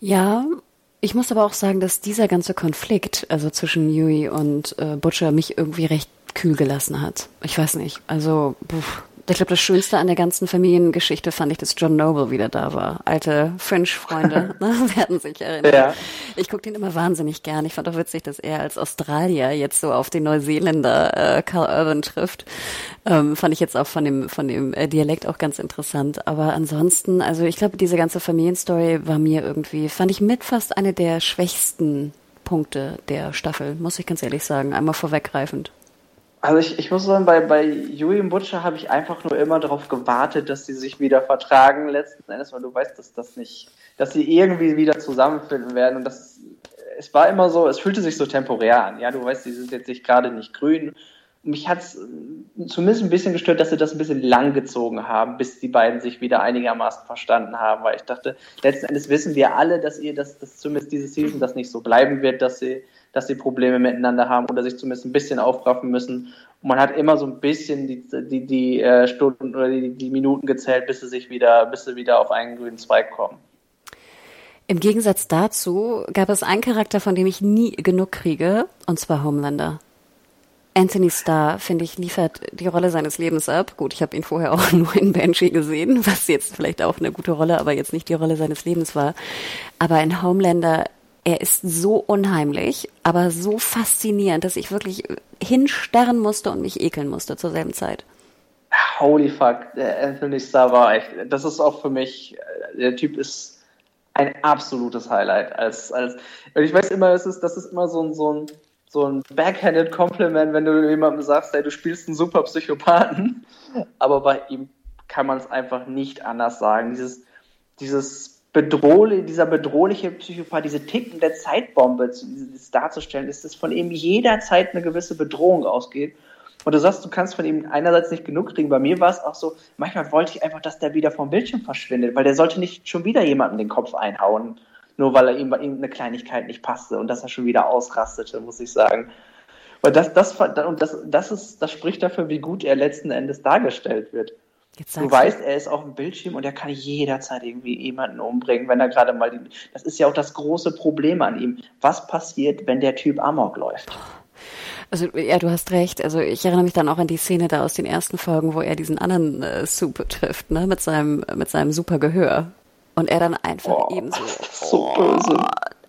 Ja, ich muss aber auch sagen, dass dieser ganze Konflikt, also zwischen Huey und äh, Butcher, mich irgendwie recht kühl gelassen hat. Ich weiß nicht. Also, pff, ich glaube, das Schönste an der ganzen Familiengeschichte fand ich, dass John Noble wieder da war. Alte French-Freunde, ne, werden sich erinnern. Ja. Ich gucke den immer wahnsinnig gern. Ich fand auch witzig, dass er als Australier jetzt so auf den Neuseeländer äh, Carl Urban trifft. Ähm, fand ich jetzt auch von dem, von dem äh, Dialekt auch ganz interessant. Aber ansonsten, also ich glaube, diese ganze Familienstory war mir irgendwie, fand ich mit fast eine der schwächsten Punkte der Staffel, muss ich ganz ehrlich sagen. Einmal vorweggreifend. Also ich, ich muss sagen, bei, bei Yui Butcher habe ich einfach nur immer darauf gewartet, dass sie sich wieder vertragen letzten Endes, weil du weißt, dass das nicht, dass sie irgendwie wieder zusammenfinden werden und das es war immer so, es fühlte sich so temporär an. Ja, du weißt, die sind jetzt nicht gerade nicht grün. Mich hat es zumindest ein bisschen gestört, dass sie das ein bisschen lang gezogen haben, bis die beiden sich wieder einigermaßen verstanden haben, weil ich dachte, letzten Endes wissen wir alle, dass ihr, dass, dass zumindest diese Season das nicht so bleiben wird, dass sie dass sie Probleme miteinander haben oder sich zumindest ein bisschen aufraffen müssen. Und man hat immer so ein bisschen die, die, die äh, Stunden oder die, die Minuten gezählt, bis sie sich wieder, bis sie wieder auf einen grünen Zweig kommen. Im Gegensatz dazu gab es einen Charakter, von dem ich nie genug kriege, und zwar Homelander. Anthony Starr, finde ich, liefert die Rolle seines Lebens ab. Gut, ich habe ihn vorher auch nur in Banshee gesehen, was jetzt vielleicht auch eine gute Rolle, aber jetzt nicht die Rolle seines Lebens war. Aber in Homelander er ist so unheimlich, aber so faszinierend, dass ich wirklich hinstarren musste und mich ekeln musste zur selben Zeit. Holy fuck, Anthony Starr war echt, das ist auch für mich, äh, der Typ ist ein absolutes Highlight. Als, als, ich weiß immer, es ist, das ist immer so ein, so ein, so ein backhanded Compliment, wenn du jemandem sagst, hey, du spielst einen super Psychopathen. Aber bei ihm kann man es einfach nicht anders sagen. Dieses, dieses bedrohlich, dieser bedrohliche Psychopath, diese tickende Zeitbombe zu, darzustellen, ist, dass von ihm jederzeit eine gewisse Bedrohung ausgeht. Und du sagst, du kannst von ihm einerseits nicht genug kriegen. Bei mir war es auch so, manchmal wollte ich einfach, dass der wieder vom Bildschirm verschwindet, weil der sollte nicht schon wieder jemanden den Kopf einhauen, nur weil er ihm bei ihm eine Kleinigkeit nicht passte und dass er schon wieder ausrastete, muss ich sagen. Weil das, das, das, das ist, das spricht dafür, wie gut er letzten Endes dargestellt wird du weißt, er ist auf dem Bildschirm und er kann jederzeit irgendwie jemanden umbringen, wenn er gerade mal die. Das ist ja auch das große Problem an ihm. Was passiert, wenn der Typ Amok läuft? Also ja, du hast recht. Also ich erinnere mich dann auch an die Szene da aus den ersten Folgen, wo er diesen anderen äh, Soup trifft, ne, mit seinem mit seinem super Gehör und er dann einfach oh, eben so, so böse.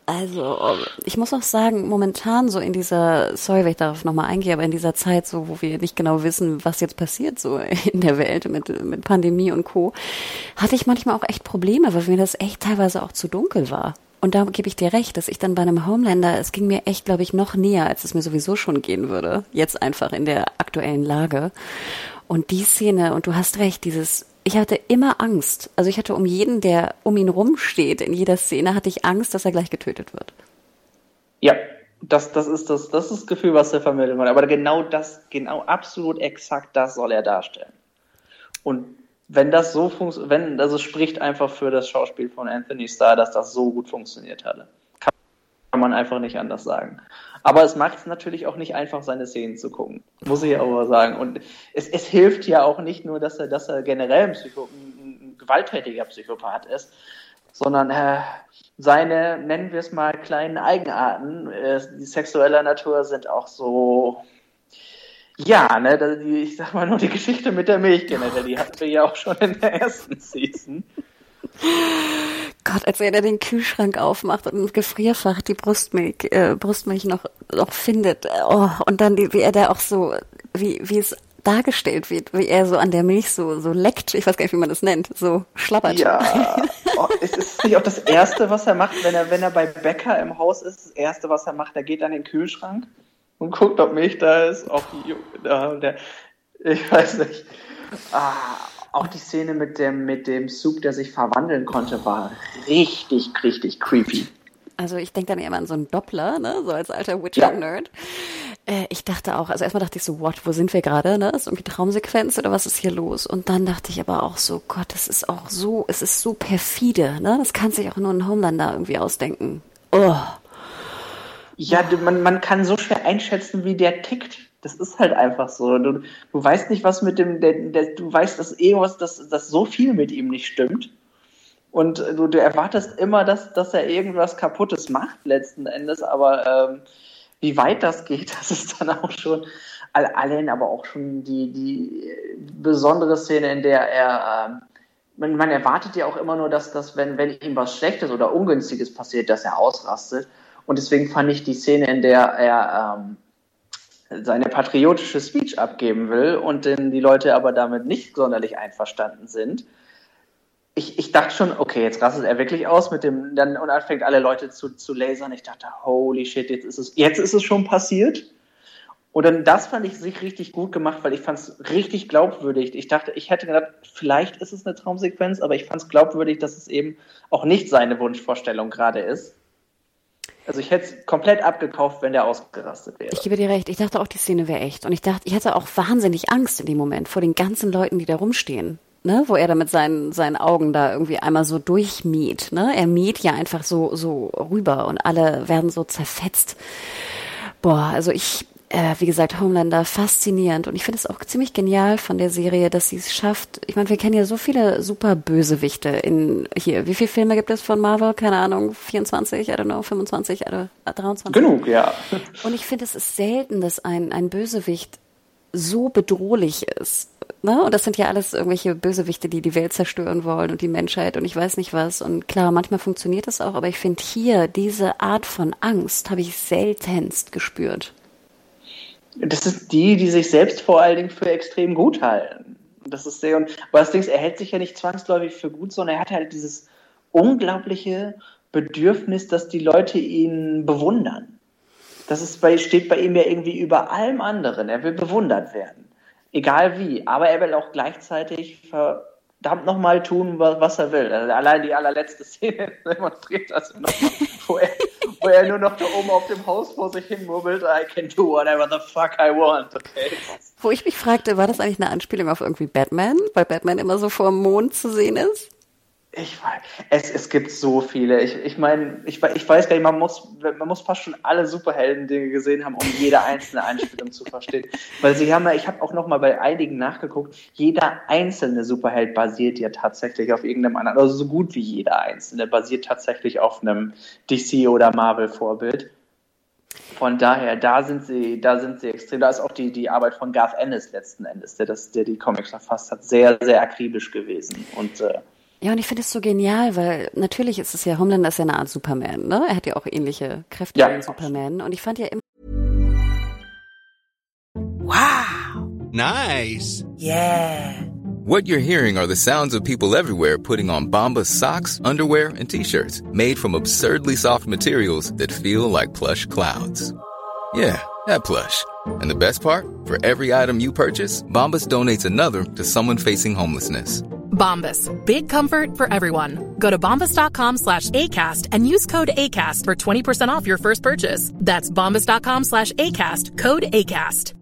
Also, ich muss auch sagen, momentan so in dieser, sorry, wenn ich darauf nochmal eingehe, aber in dieser Zeit so, wo wir nicht genau wissen, was jetzt passiert so in der Welt mit, mit Pandemie und Co., hatte ich manchmal auch echt Probleme, weil mir das echt teilweise auch zu dunkel war. Und da gebe ich dir recht, dass ich dann bei einem Homelander, es ging mir echt, glaube ich, noch näher, als es mir sowieso schon gehen würde. Jetzt einfach in der aktuellen Lage. Und die Szene, und du hast recht, dieses ich hatte immer Angst. Also ich hatte um jeden, der um ihn rumsteht, in jeder Szene, hatte ich Angst, dass er gleich getötet wird. Ja, das, das ist das, das ist das Gefühl, was er vermittelt wird. Aber genau das, genau absolut exakt das soll er darstellen. Und wenn das so funktioniert, wenn, also spricht einfach für das Schauspiel von Anthony Starr, dass das so gut funktioniert hatte. Man einfach nicht anders sagen. Aber es macht es natürlich auch nicht einfach, seine Szenen zu gucken. Muss ich aber sagen. Und es, es hilft ja auch nicht nur, dass er, dass er generell ein, Psycho, ein, gewalttätiger Psychopath ist. sondern äh, seine, nennen wir es mal, kleinen Eigenarten, äh, die sexueller Natur sind auch so, ja, ne, die, ich sag mal nur die Geschichte mit der Milch generell, die hatten wir ja auch schon in der ersten Season. Gott, als er den Kühlschrank aufmacht und im Gefrierfach die Brustmilch, äh, Brustmilch noch, noch findet. Oh, und dann, wie er da auch so, wie, wie es dargestellt wird, wie er so an der Milch so, so leckt, ich weiß gar nicht, wie man das nennt, so schlappert. Ja, oh, es ist nicht auch das Erste, was er macht, wenn er, wenn er bei Bäcker im Haus ist, das Erste, was er macht, er geht an den Kühlschrank und guckt, ob Milch da ist. Auch die, der, ich weiß nicht. Ah, auch die Szene mit dem, mit dem Soup, der sich verwandeln konnte, war richtig, richtig creepy. Also ich denke dann immer an so einen Doppler, ne? so als alter Witcher-Nerd. Ja. Äh, ich dachte auch, also erstmal dachte ich so, what, wo sind wir gerade? Ne? Ist irgendwie Traumsequenz oder was ist hier los? Und dann dachte ich aber auch so, Gott, das ist auch so, es ist so perfide. Ne? Das kann sich auch nur ein Homelander irgendwie ausdenken. Oh. Ja, man, man kann so schwer einschätzen, wie der tickt. Das ist halt einfach so. Du, du weißt nicht, was mit dem, der, der, du weißt, dass irgendwas, dass, dass so viel mit ihm nicht stimmt. Und du, du erwartest immer, dass, dass er irgendwas Kaputtes macht, letzten Endes, aber ähm, wie weit das geht, das ist dann auch schon allein, aber auch schon die, die besondere Szene, in der er, ähm, man, man erwartet ja auch immer nur, dass, dass wenn, wenn ihm was Schlechtes oder Ungünstiges passiert, dass er ausrastet. Und deswegen fand ich die Szene, in der er ähm, seine patriotische Speech abgeben will und denn die Leute aber damit nicht sonderlich einverstanden sind. Ich, ich dachte schon, okay, jetzt rastet er wirklich aus mit dem, dann und dann fängt alle Leute zu, zu lasern. Ich dachte, holy shit, jetzt ist es, jetzt ist es schon passiert. Und dann das fand ich sich richtig gut gemacht, weil ich fand es richtig glaubwürdig. Ich dachte, ich hätte gedacht, vielleicht ist es eine Traumsequenz, aber ich fand es glaubwürdig, dass es eben auch nicht seine Wunschvorstellung gerade ist. Also ich hätte es komplett abgekauft, wenn der ausgerastet wäre. Ich gebe dir recht. Ich dachte auch, die Szene wäre echt. Und ich dachte, ich hatte auch wahnsinnig Angst in dem Moment vor den ganzen Leuten, die da rumstehen. Ne, wo er da mit seinen, seinen Augen da irgendwie einmal so durchmiet. Ne? Er miet ja einfach so, so rüber und alle werden so zerfetzt. Boah, also ich, äh, wie gesagt, Homelander faszinierend und ich finde es auch ziemlich genial von der Serie, dass sie es schafft. Ich meine, wir kennen ja so viele super Bösewichte in hier. Wie viele Filme gibt es von Marvel? Keine Ahnung, 24, I don't know, 25, I don't, 23. Genug, ja. Und ich finde, es ist selten, dass ein, ein Bösewicht so bedrohlich ist. Ne? Und das sind ja alles irgendwelche Bösewichte, die die Welt zerstören wollen und die Menschheit und ich weiß nicht was. Und klar, manchmal funktioniert das auch, aber ich finde hier diese Art von Angst habe ich seltenst gespürt. Das ist die, die sich selbst vor allen Dingen für extrem gut halten. Das ist sehr, und, aber das Ding ist, er hält sich ja nicht zwangsläufig für gut, sondern er hat halt dieses unglaubliche Bedürfnis, dass die Leute ihn bewundern. Das ist bei, steht bei ihm ja irgendwie über allem anderen. Er will bewundert werden. Egal wie. Aber er will auch gleichzeitig verdammt nochmal tun, was er will. Also allein die allerletzte Szene demonstriert das nochmal, wo er wo er nur noch da oben auf dem Haus vor sich hin murmelt, I can do whatever the fuck I want, okay? Wo ich mich fragte, war das eigentlich eine Anspielung auf irgendwie Batman, weil Batman immer so vor dem Mond zu sehen ist? Ich weiß, es, es gibt so viele. Ich, ich meine, ich, ich weiß gar nicht, man muss, man muss fast schon alle Superhelden-Dinge gesehen haben, um jede einzelne Einspielung zu verstehen. Weil sie haben ja, ich habe auch noch mal bei einigen nachgeguckt, jeder einzelne Superheld basiert ja tatsächlich auf irgendeinem anderen, also so gut wie jeder einzelne basiert tatsächlich auf einem DC- oder Marvel-Vorbild. Von daher, da sind sie, da sind sie extrem. Da ist auch die, die Arbeit von Garth Ennis letzten Endes, der, das, der die Comics verfasst hat, sehr, sehr akribisch gewesen. Und äh, ja, und ich finde es so genial, weil natürlich ist es ja, Homelander ist ja eine Art Superman, ne? Er hat ja auch ähnliche Kräfte ja. wie Superman. Und ich fand ja immer. Wow! Nice! Yeah! What you're hearing are the sounds of people everywhere putting on Bombas socks, underwear, and t-shirts made from absurdly soft materials that feel like plush clouds. Yeah, that plush. And the best part? For every item you purchase, Bombas donates another to someone facing homelessness. Bombas. Big comfort for everyone. Go to bombas.com slash ACAST and use code ACAST for 20% off your first purchase. That's bombas.com slash ACAST. Code ACAST.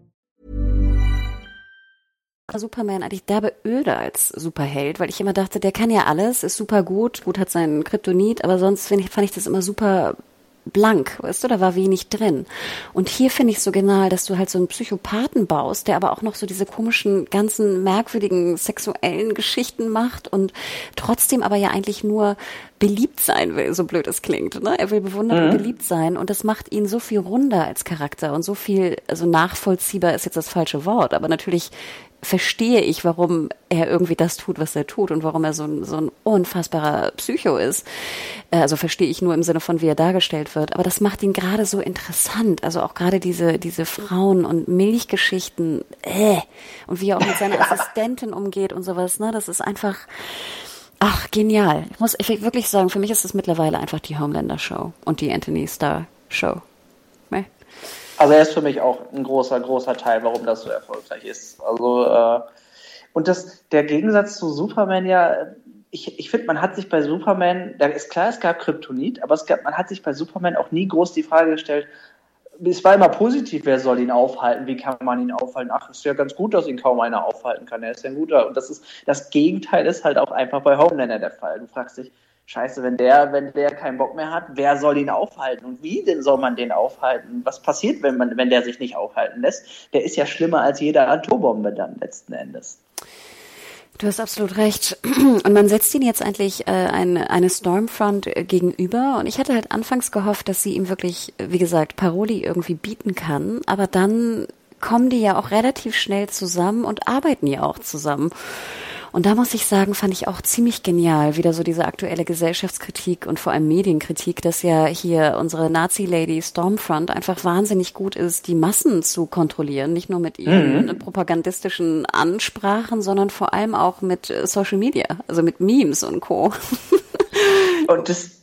Superman eigentlich derbe öde als Superheld, weil ich immer dachte, der kann ja alles, ist super gut, gut hat seinen Kryptonit, aber sonst ich, fand ich das immer super blank, weißt du, da war wenig drin. Und hier finde ich so genial, dass du halt so einen Psychopathen baust, der aber auch noch so diese komischen, ganzen merkwürdigen sexuellen Geschichten macht und trotzdem aber ja eigentlich nur beliebt sein will, so blöd es klingt. Ne? Er will bewundert mhm. und beliebt sein und das macht ihn so viel runder als Charakter und so viel, also nachvollziehbar ist jetzt das falsche Wort, aber natürlich verstehe ich, warum er irgendwie das tut, was er tut und warum er so ein, so ein unfassbarer Psycho ist. Äh, also verstehe ich nur im Sinne von, wie er dargestellt wird. Aber das macht ihn gerade so interessant. Also auch gerade diese, diese Frauen- und Milchgeschichten, äh, und wie er auch mit seiner Assistentin umgeht und sowas, ne, das ist einfach, ach, genial. Ich muss ich wirklich sagen, für mich ist es mittlerweile einfach die Homelander-Show und die Anthony Starr-Show. Ne? Also er ist für mich auch ein großer, großer Teil, warum das so erfolgreich ist. Also äh, und das, der Gegensatz zu Superman ja, ich, ich finde, man hat sich bei Superman, da ist klar, es gab Kryptonit, aber es gab, man hat sich bei Superman auch nie groß die Frage gestellt, es war immer positiv, wer soll ihn aufhalten, wie kann man ihn aufhalten? Ach, ist ja ganz gut, dass ihn kaum einer aufhalten kann. Er ist ja ein guter. Und das ist, das Gegenteil ist halt auch einfach bei Homelander der Fall. Du fragst dich, Scheiße, wenn der, wenn der keinen Bock mehr hat, wer soll ihn aufhalten? Und wie denn soll man den aufhalten? Was passiert, wenn man, wenn der sich nicht aufhalten lässt? Der ist ja schlimmer als jede Atombombe dann letzten Endes. Du hast absolut recht. Und man setzt ihn jetzt eigentlich äh, eine, eine Stormfront äh, gegenüber. Und ich hatte halt anfangs gehofft, dass sie ihm wirklich, wie gesagt, Paroli irgendwie bieten kann. Aber dann kommen die ja auch relativ schnell zusammen und arbeiten ja auch zusammen. Und da muss ich sagen, fand ich auch ziemlich genial, wieder so diese aktuelle Gesellschaftskritik und vor allem Medienkritik, dass ja hier unsere Nazi-Lady Stormfront einfach wahnsinnig gut ist, die Massen zu kontrollieren, nicht nur mit ihren mhm. propagandistischen Ansprachen, sondern vor allem auch mit äh, Social Media, also mit Memes und Co. und das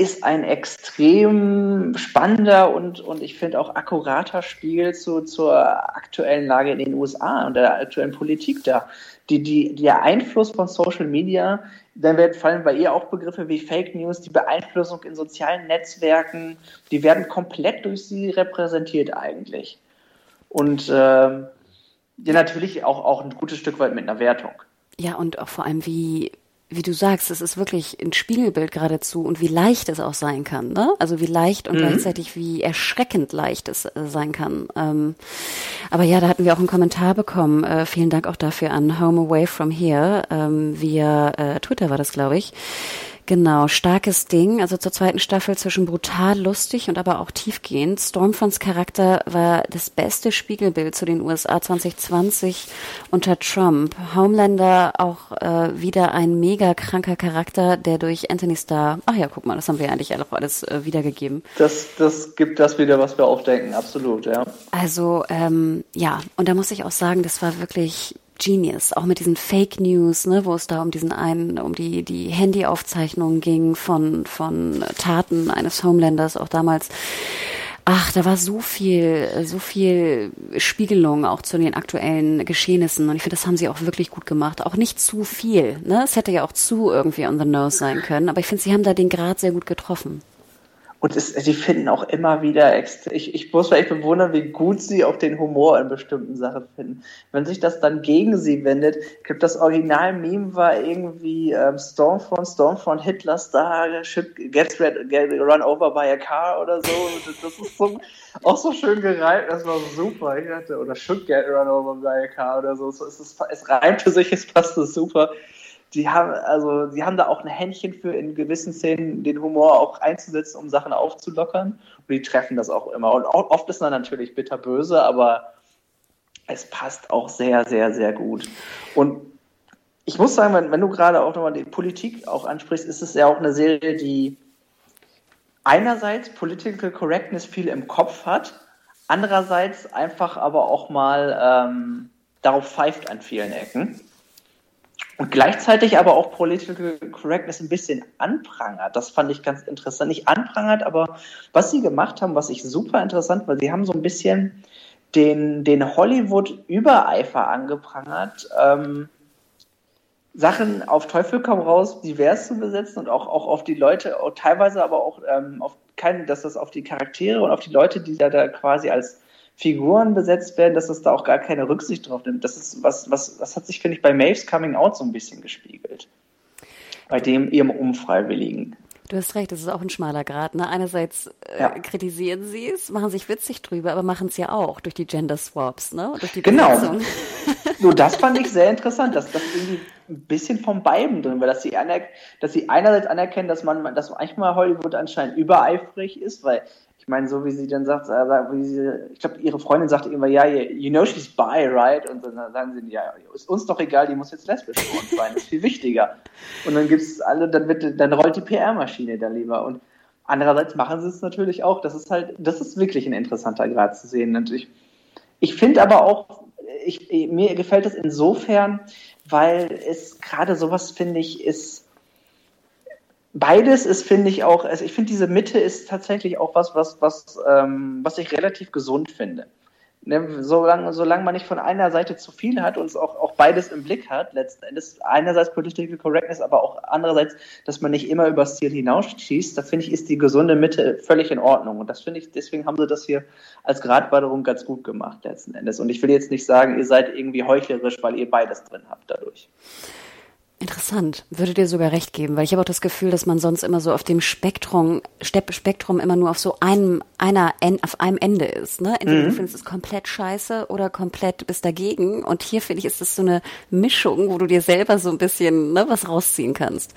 ist ein extrem spannender und, und ich finde auch akkurater Spiegel zu, zur aktuellen Lage in den USA und der aktuellen Politik da die, die, der Einfluss von Social Media, dann werden, fallen bei ihr auch Begriffe wie Fake News, die Beeinflussung in sozialen Netzwerken, die werden komplett durch sie repräsentiert eigentlich. Und äh, ja, natürlich auch, auch ein gutes Stück weit mit einer Wertung. Ja, und auch vor allem, wie, wie du sagst, es ist wirklich ein Spiegelbild geradezu und wie leicht es auch sein kann, ne? Also wie leicht und mhm. gleichzeitig wie erschreckend leicht es äh, sein kann. Ähm, aber ja, da hatten wir auch einen Kommentar bekommen. Äh, vielen Dank auch dafür an Home Away from Here ähm, via äh, Twitter war das, glaube ich. Genau, starkes Ding. Also zur zweiten Staffel zwischen brutal lustig und aber auch tiefgehend. Stormfronts Charakter war das beste Spiegelbild zu den USA 2020 unter Trump. Homelander auch äh, wieder ein mega kranker Charakter, der durch Anthony Starr, ach ja, guck mal, das haben wir eigentlich auch alles äh, wiedergegeben. Das, das gibt das wieder, was wir auch denken, absolut, ja. Also, ähm, ja, und da muss ich auch sagen, das war wirklich Genius, auch mit diesen Fake News, ne, wo es da um diesen einen, um die, die Handyaufzeichnungen ging von, von Taten eines Homelanders, auch damals. Ach, da war so viel, so viel Spiegelung auch zu den aktuellen Geschehnissen. Und ich finde, das haben sie auch wirklich gut gemacht. Auch nicht zu viel. Ne? Es hätte ja auch zu irgendwie on the nose sein können. Aber ich finde, sie haben da den Grad sehr gut getroffen. Und es, sie finden auch immer wieder, ich, ich muss echt bewundern, wie gut sie auch den Humor in bestimmten Sachen finden. Wenn sich das dann gegen sie wendet, gibt das Original-Meme war irgendwie ähm, Stormfront, Stormfront, Hitler Star, ship gets red, get run over by a car oder so. Das ist so, auch so schön gereimt, das war super. Ich dachte, oder should get run over by a car oder so. Es, ist, es reimte sich, es passte super die haben, also, die haben da auch ein Händchen für in gewissen Szenen den Humor auch einzusetzen, um Sachen aufzulockern. Und die treffen das auch immer. Und oft ist man natürlich bitterböse, aber es passt auch sehr, sehr, sehr gut. Und ich muss sagen, wenn, wenn du gerade auch nochmal die Politik auch ansprichst, ist es ja auch eine Serie, die einerseits Political Correctness viel im Kopf hat, andererseits einfach aber auch mal ähm, darauf pfeift an vielen Ecken und gleichzeitig aber auch Political Correctness ein bisschen anprangert. Das fand ich ganz interessant. Nicht anprangert, aber was sie gemacht haben, was ich super interessant war, sie haben so ein bisschen den, den Hollywood-Übereifer angeprangert, ähm, Sachen auf Teufel komm raus divers zu besetzen und auch, auch auf die Leute, teilweise aber auch ähm, auf keinen, dass das auf die Charaktere und auf die Leute, die da, da quasi als Figuren besetzt werden, dass es da auch gar keine Rücksicht drauf nimmt. Das ist was, was, das hat sich, finde ich, bei Maves Coming Out so ein bisschen gespiegelt. Bei dem ihrem Unfreiwilligen. Du hast recht, das ist auch ein schmaler Grad. Ne? Einerseits äh, ja. kritisieren sie es, machen sich witzig drüber, aber machen es ja auch durch die Gender Swaps, ne? Durch die genau. Nur das fand ich sehr interessant, dass das irgendwie ein bisschen vom beiden drin war, dass sie, dass sie einerseits anerkennen, dass man, dass manchmal Hollywood anscheinend übereifrig ist, weil ich meine, so wie sie dann sagt, äh, sie, ich glaube, ihre Freundin sagte immer, ja, you know she's bi, right? Und dann sagen sie, ja, ist uns doch egal, die muss jetzt lesbisch sein, das ist viel wichtiger. Und dann gibt's alle, dann wird, dann rollt die PR-Maschine da lieber. Und andererseits machen sie es natürlich auch. Das ist halt, das ist wirklich ein interessanter Grad zu sehen. Und ich, ich finde aber auch, ich, mir gefällt es insofern, weil es gerade sowas, finde ich, ist, beides ist, finde ich auch, also ich finde diese Mitte ist tatsächlich auch was, was, was, ähm, was ich relativ gesund finde. Ne, solange, solange man nicht von einer Seite zu viel hat und es auch, auch beides im Blick hat, letzten Endes einerseits Political Correctness, aber auch andererseits, dass man nicht immer übers Ziel hinausschießt, da finde ich, ist die gesunde Mitte völlig in Ordnung. Und das finde ich, deswegen haben sie das hier als Gratwanderung ganz gut gemacht, letzten Endes. Und ich will jetzt nicht sagen, ihr seid irgendwie heuchlerisch, weil ihr beides drin habt dadurch. Interessant, würde dir sogar recht geben, weil ich habe auch das Gefühl, dass man sonst immer so auf dem Spektrum, Spektrum immer nur auf so einem, einer, auf einem Ende ist. Ne? Entweder mhm. du findest es komplett scheiße oder komplett bist dagegen. Und hier finde ich, ist es so eine Mischung, wo du dir selber so ein bisschen ne, was rausziehen kannst.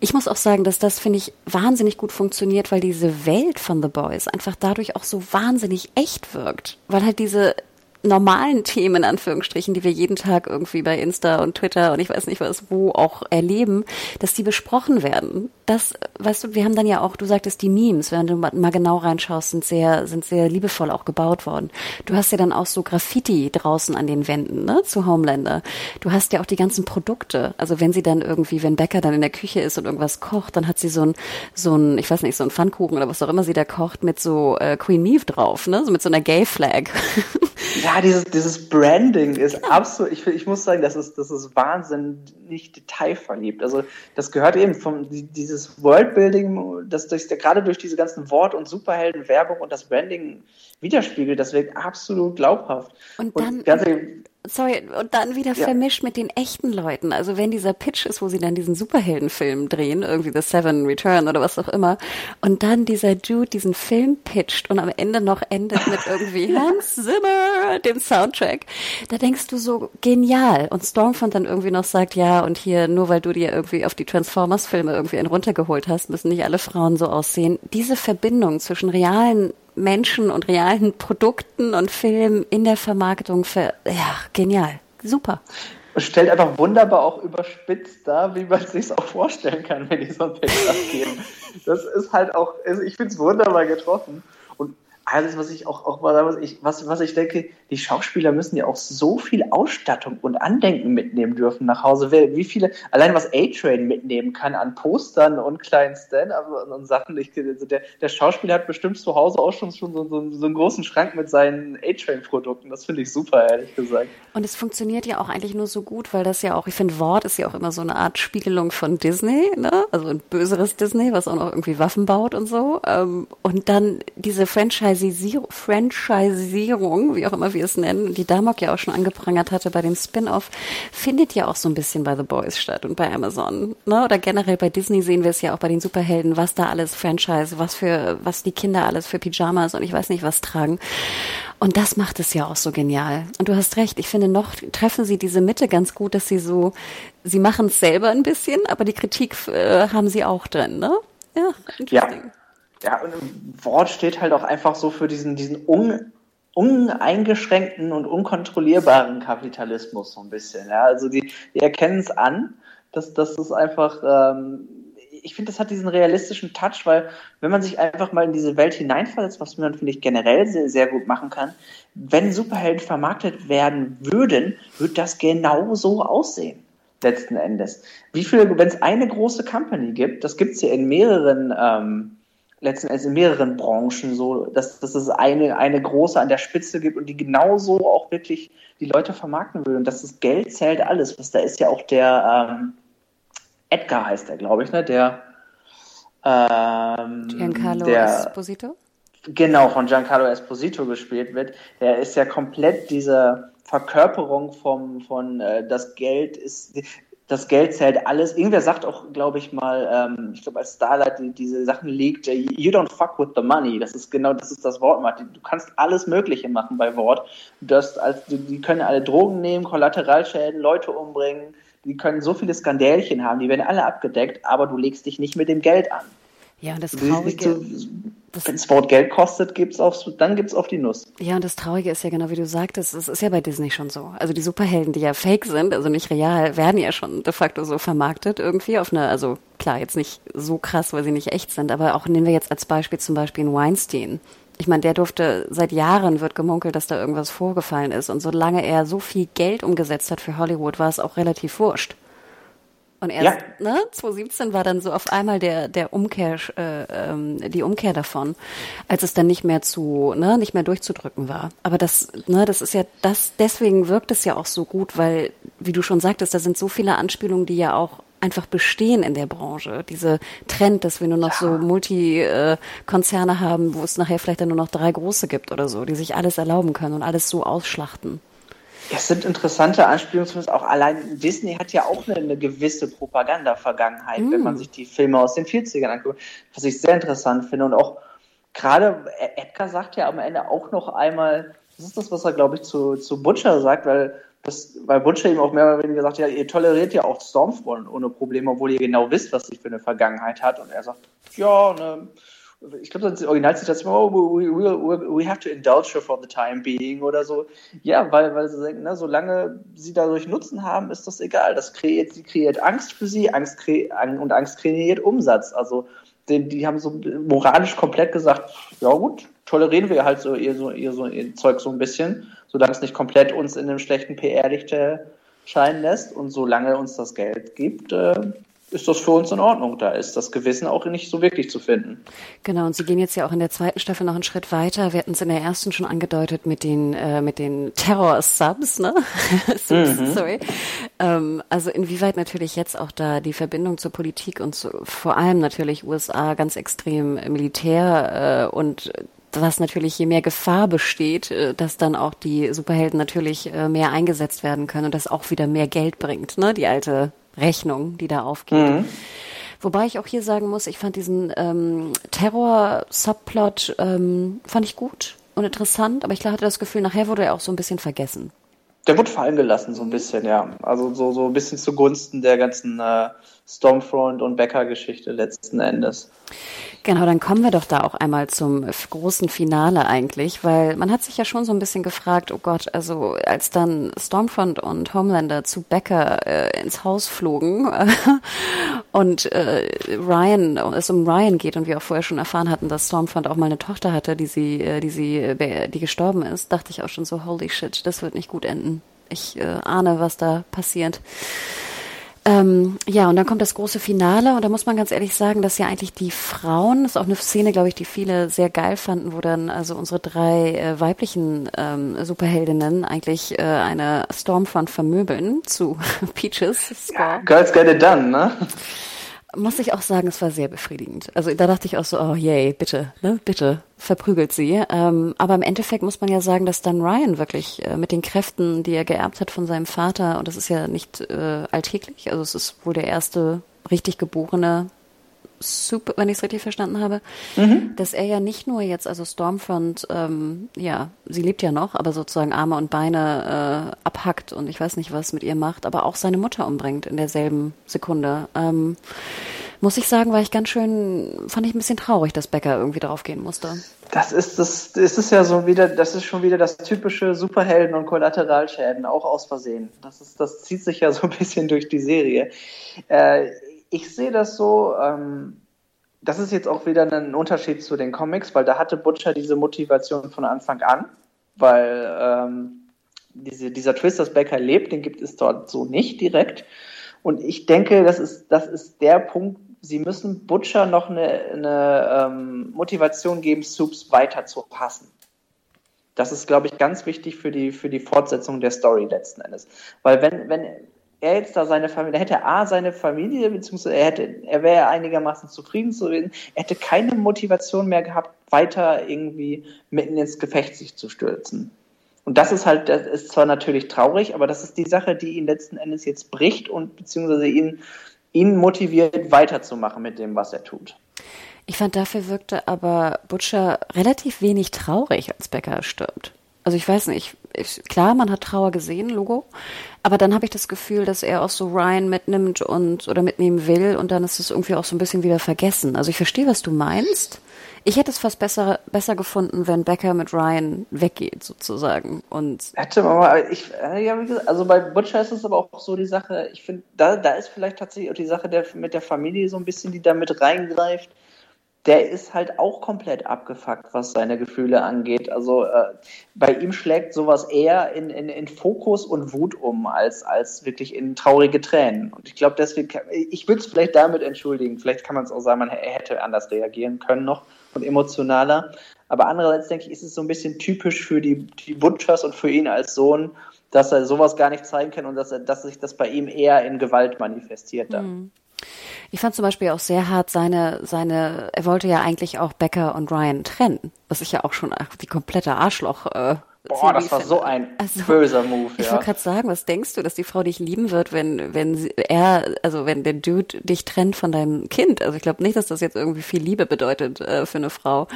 Ich muss auch sagen, dass das, finde ich, wahnsinnig gut funktioniert, weil diese Welt von The Boys einfach dadurch auch so wahnsinnig echt wirkt. Weil halt diese normalen Themen, Anführungsstrichen, die wir jeden Tag irgendwie bei Insta und Twitter und ich weiß nicht was, wo auch erleben, dass die besprochen werden. Das, weißt du, wir haben dann ja auch, du sagtest, die Memes, wenn du mal genau reinschaust, sind sehr, sind sehr liebevoll auch gebaut worden. Du hast ja dann auch so Graffiti draußen an den Wänden, ne, zu Homelander. Du hast ja auch die ganzen Produkte. Also wenn sie dann irgendwie, wenn Becker dann in der Küche ist und irgendwas kocht, dann hat sie so ein, so ein, ich weiß nicht, so ein Pfannkuchen oder was auch immer sie da kocht mit so äh, Queen Meave drauf, ne, so mit so einer Gay Flag. Ja, dieses, dieses Branding ist absolut, ich, ich muss sagen, das ist, das ist wahnsinnig detailverliebt. Also das gehört eben vom dieses Worldbuilding, das durch, gerade durch diese ganzen Wort- und Superhelden-Werbung und das Branding widerspiegelt, das wirkt absolut glaubhaft. Und dann, und ganz, sorry, und dann wieder ja. vermischt mit den echten Leuten. Also wenn dieser Pitch ist, wo sie dann diesen Superheldenfilm drehen, irgendwie The Seven Return oder was auch immer, und dann dieser Dude diesen Film pitcht und am Ende noch endet mit irgendwie Hans Zimmer, dem Soundtrack, da denkst du so genial. Und Stormfront dann irgendwie noch sagt, ja, und hier, nur weil du dir irgendwie auf die Transformers-Filme irgendwie einen runtergeholt hast, müssen nicht alle Frauen so aussehen. Diese Verbindung zwischen realen Menschen und realen Produkten und Filmen in der Vermarktung für, ja, genial. Super. Stellt einfach wunderbar auch überspitzt dar, wie man sich auch vorstellen kann, wenn die so ein Pitch abgeben. Das ist halt auch, also ich finde es wunderbar getroffen alles, was ich auch, auch was ich, was, was ich denke, die Schauspieler müssen ja auch so viel Ausstattung und Andenken mitnehmen dürfen nach Hause. Wie viele, allein was A-Train mitnehmen kann an Postern und kleinen Stand und, und Sachen. Ich, also der, der Schauspieler hat bestimmt zu Hause auch schon, schon so, so, so einen großen Schrank mit seinen A-Train-Produkten. Das finde ich super, ehrlich gesagt. Und es funktioniert ja auch eigentlich nur so gut, weil das ja auch, ich finde, Wort ist ja auch immer so eine Art Spiegelung von Disney, ne? Also ein böseres Disney, was auch noch irgendwie Waffen baut und so. Ähm, und dann diese Franchise Franchisierung, Franchisierung, wie auch immer wir es nennen, die Damok ja auch schon angeprangert hatte bei dem Spin-off, findet ja auch so ein bisschen bei The Boys statt und bei Amazon. Ne? Oder generell bei Disney sehen wir es ja auch bei den Superhelden, was da alles Franchise, was für, was die Kinder alles für Pyjamas und ich weiß nicht was tragen. Und das macht es ja auch so genial. Und du hast recht, ich finde noch treffen sie diese Mitte ganz gut, dass sie so, sie machen es selber ein bisschen, aber die Kritik äh, haben sie auch drin, ne? Ja, ja, ja, und Wort steht halt auch einfach so für diesen, diesen un, uneingeschränkten und unkontrollierbaren Kapitalismus so ein bisschen. Ja, also die, die erkennen es an, dass, dass das einfach, ähm, ich finde, das hat diesen realistischen Touch, weil wenn man sich einfach mal in diese Welt hineinversetzt, was man, finde ich, generell sehr, sehr gut machen kann, wenn Superhelden vermarktet werden würden, würde das genau so aussehen letzten Endes. Wie viele, wenn es eine große Company gibt, das gibt es ja in mehreren ähm, letzten Endes in mehreren Branchen so, dass, dass es eine, eine große an der Spitze gibt und die genauso auch wirklich die Leute vermarkten will. Und dass das Geld zählt alles. Was da ist ja auch der ähm, Edgar heißt er, glaube ich, ne? Der ähm, Giancarlo der, Esposito? Genau, von Giancarlo Esposito gespielt wird. Der ist ja komplett diese Verkörperung vom, von äh, das Geld ist das Geld zählt alles. Irgendwer sagt auch, glaube ich mal, ähm, ich glaube als Starlight die, diese Sachen legt, äh, you don't fuck with the money. Das ist genau, das ist das Wort. Du kannst alles Mögliche machen bei Wort. Das, als, die können alle Drogen nehmen, Kollateralschäden, Leute umbringen. Die können so viele Skandälchen haben, die werden alle abgedeckt, aber du legst dich nicht mit dem Geld an. Ja, und das Traurige... Wenn es Wort Geld kostet, gibt's aufs, dann gibt's auf die Nuss. Ja, und das Traurige ist ja genau wie du sagtest, es ist ja bei Disney schon so. Also die Superhelden, die ja fake sind, also nicht real, werden ja schon de facto so vermarktet irgendwie auf eine, also klar, jetzt nicht so krass, weil sie nicht echt sind, aber auch nehmen wir jetzt als Beispiel zum Beispiel einen Weinstein. Ich meine, der durfte, seit Jahren wird gemunkelt, dass da irgendwas vorgefallen ist. Und solange er so viel Geld umgesetzt hat für Hollywood, war es auch relativ wurscht. Und erst, ja. ne, 2017 war dann so auf einmal der, der Umkehr, äh, ähm, die Umkehr davon, als es dann nicht mehr zu, ne, nicht mehr durchzudrücken war. Aber das, ne, das ist ja, das, deswegen wirkt es ja auch so gut, weil, wie du schon sagtest, da sind so viele Anspielungen, die ja auch einfach bestehen in der Branche. Diese Trend, dass wir nur noch ja. so Multikonzerne äh, haben, wo es nachher vielleicht dann nur noch drei große gibt oder so, die sich alles erlauben können und alles so ausschlachten. Es sind interessante Anspielungen, auch allein Disney hat ja auch eine, eine gewisse Propaganda-Vergangenheit, mm. wenn man mm. sich die Filme aus den 40ern anguckt, was ich sehr interessant finde. Und auch gerade Edgar sagt ja am Ende auch noch einmal, das ist das, was er, glaube ich, zu, zu Butcher sagt, weil, das, weil Butcher ihm auch mehr oder weniger sagt, ja, ihr toleriert ja auch Stormfront ohne Probleme, obwohl ihr genau wisst, was sie für eine Vergangenheit hat. Und er sagt, ja, ne, ich glaube, das Originalzitation, oh, we, we, we have to indulge her for the time being oder so. Ja, weil, weil sie denken, ne, solange sie dadurch Nutzen haben, ist das egal. Das kreiert, sie kreiert Angst für sie, Angst kre und Angst kreiert Umsatz. Also, die, die haben so moralisch komplett gesagt, ja gut, tolerieren wir halt so ihr, so, ihr, so ihr Zeug so ein bisschen, solange es nicht komplett uns in einem schlechten PR-Licht scheinen lässt und solange uns das Geld gibt, äh, ist das für uns in Ordnung. Da ist das Gewissen auch nicht so wirklich zu finden. Genau, und Sie gehen jetzt ja auch in der zweiten Staffel noch einen Schritt weiter. Wir hatten es in der ersten schon angedeutet mit den, äh, mit den Terror-Subs, ne? Subs, mhm. Sorry. Ähm, also inwieweit natürlich jetzt auch da die Verbindung zur Politik und zu, vor allem natürlich USA ganz extrem Militär äh, und was natürlich je mehr Gefahr besteht, äh, dass dann auch die Superhelden natürlich äh, mehr eingesetzt werden können und das auch wieder mehr Geld bringt, ne? Die alte Rechnung, die da aufgeht. Mhm. Wobei ich auch hier sagen muss, ich fand diesen ähm, Terror-Subplot ähm, fand ich gut und interessant, aber ich hatte das Gefühl, nachher wurde er auch so ein bisschen vergessen. Der wurde fallen gelassen, so ein bisschen, ja. Also so, so ein bisschen zugunsten der ganzen äh, Stormfront und Becker-Geschichte letzten Endes. Genau, dann kommen wir doch da auch einmal zum großen Finale eigentlich, weil man hat sich ja schon so ein bisschen gefragt, oh Gott, also als dann Stormfront und Homelander zu Becker äh, ins Haus flogen und äh, Ryan, es um Ryan geht und wir auch vorher schon erfahren hatten, dass Stormfront auch mal eine Tochter hatte, die sie, äh, die sie, äh, die gestorben ist, dachte ich auch schon so, holy shit, das wird nicht gut enden. Ich äh, ahne, was da passiert. Ähm, ja, und dann kommt das große Finale und da muss man ganz ehrlich sagen, dass ja eigentlich die Frauen, das ist auch eine Szene, glaube ich, die viele sehr geil fanden, wo dann also unsere drei äh, weiblichen ähm, Superheldinnen eigentlich äh, eine Stormfront vermöbeln zu Peaches Score. Ja, Girls get it done, ne? Muss ich auch sagen, es war sehr befriedigend. Also da dachte ich auch so, oh yay, bitte, ne, bitte, verprügelt sie. Ähm, aber im Endeffekt muss man ja sagen, dass dann Ryan wirklich äh, mit den Kräften, die er geerbt hat von seinem Vater, und das ist ja nicht äh, alltäglich, also es ist wohl der erste richtig geborene super, wenn ich es richtig verstanden habe, mhm. dass er ja nicht nur jetzt, also Stormfront, ähm, ja, sie lebt ja noch, aber sozusagen Arme und Beine äh, abhackt und ich weiß nicht, was mit ihr macht, aber auch seine Mutter umbringt in derselben Sekunde. Ähm, muss ich sagen, war ich ganz schön, fand ich ein bisschen traurig, dass Becker irgendwie draufgehen musste. Das ist das, ist es ja so wieder, das ist schon wieder das typische Superhelden und Kollateralschäden, auch aus Versehen. Das ist, das zieht sich ja so ein bisschen durch die Serie. Äh, ich sehe das so, ähm, das ist jetzt auch wieder ein Unterschied zu den Comics, weil da hatte Butcher diese Motivation von Anfang an, weil ähm, diese, dieser Twist, dass Becker lebt, den gibt es dort so nicht direkt. Und ich denke, das ist, das ist der Punkt, sie müssen Butcher noch eine, eine ähm, Motivation geben, Soups weiter zu passen. Das ist, glaube ich, ganz wichtig für die, für die Fortsetzung der Story letzten Endes. Weil wenn, wenn, er jetzt da seine Familie, hätte A seine Familie, beziehungsweise er hätte, er wäre einigermaßen zufrieden zu reden, er hätte keine Motivation mehr gehabt, weiter irgendwie mitten ins Gefecht sich zu stürzen. Und das ist halt, das ist zwar natürlich traurig, aber das ist die Sache, die ihn letzten Endes jetzt bricht und beziehungsweise ihn, ihn motiviert, weiterzumachen mit dem, was er tut. Ich fand, dafür wirkte aber Butcher relativ wenig traurig, als Becker stirbt. Also ich weiß nicht, ich, klar, man hat Trauer gesehen, Logo, aber dann habe ich das Gefühl, dass er auch so Ryan mitnimmt und oder mitnehmen will und dann ist es irgendwie auch so ein bisschen wieder vergessen. Also ich verstehe, was du meinst. Ich hätte es fast besser, besser gefunden, wenn Becker mit Ryan weggeht, sozusagen. Und man mal, ich, äh, also bei Butcher ist es aber auch so die Sache, ich finde, da, da ist vielleicht tatsächlich auch die Sache der, mit der Familie so ein bisschen, die da mit reingreift der ist halt auch komplett abgefuckt, was seine Gefühle angeht. Also äh, bei ihm schlägt sowas eher in, in, in Fokus und Wut um, als, als wirklich in traurige Tränen. Und ich glaube, deswegen, ich würde es vielleicht damit entschuldigen. Vielleicht kann man es auch sagen, man hätte anders reagieren können noch und emotionaler. Aber andererseits denke ich, ist es so ein bisschen typisch für die, die Butchers und für ihn als Sohn, dass er sowas gar nicht zeigen kann und dass, er, dass sich das bei ihm eher in Gewalt manifestiert dann. Mhm. Ich fand zum Beispiel auch sehr hart seine, seine, er wollte ja eigentlich auch Becker und Ryan trennen, was ich ja auch schon die komplette Arschloch. Äh, Boah, das war finde. so ein also, böser Move. Ich wollte gerade sagen, was denkst du, dass die Frau dich lieben wird, wenn wenn sie, er, also wenn der Dude dich trennt von deinem Kind? Also ich glaube nicht, dass das jetzt irgendwie viel Liebe bedeutet äh, für eine Frau.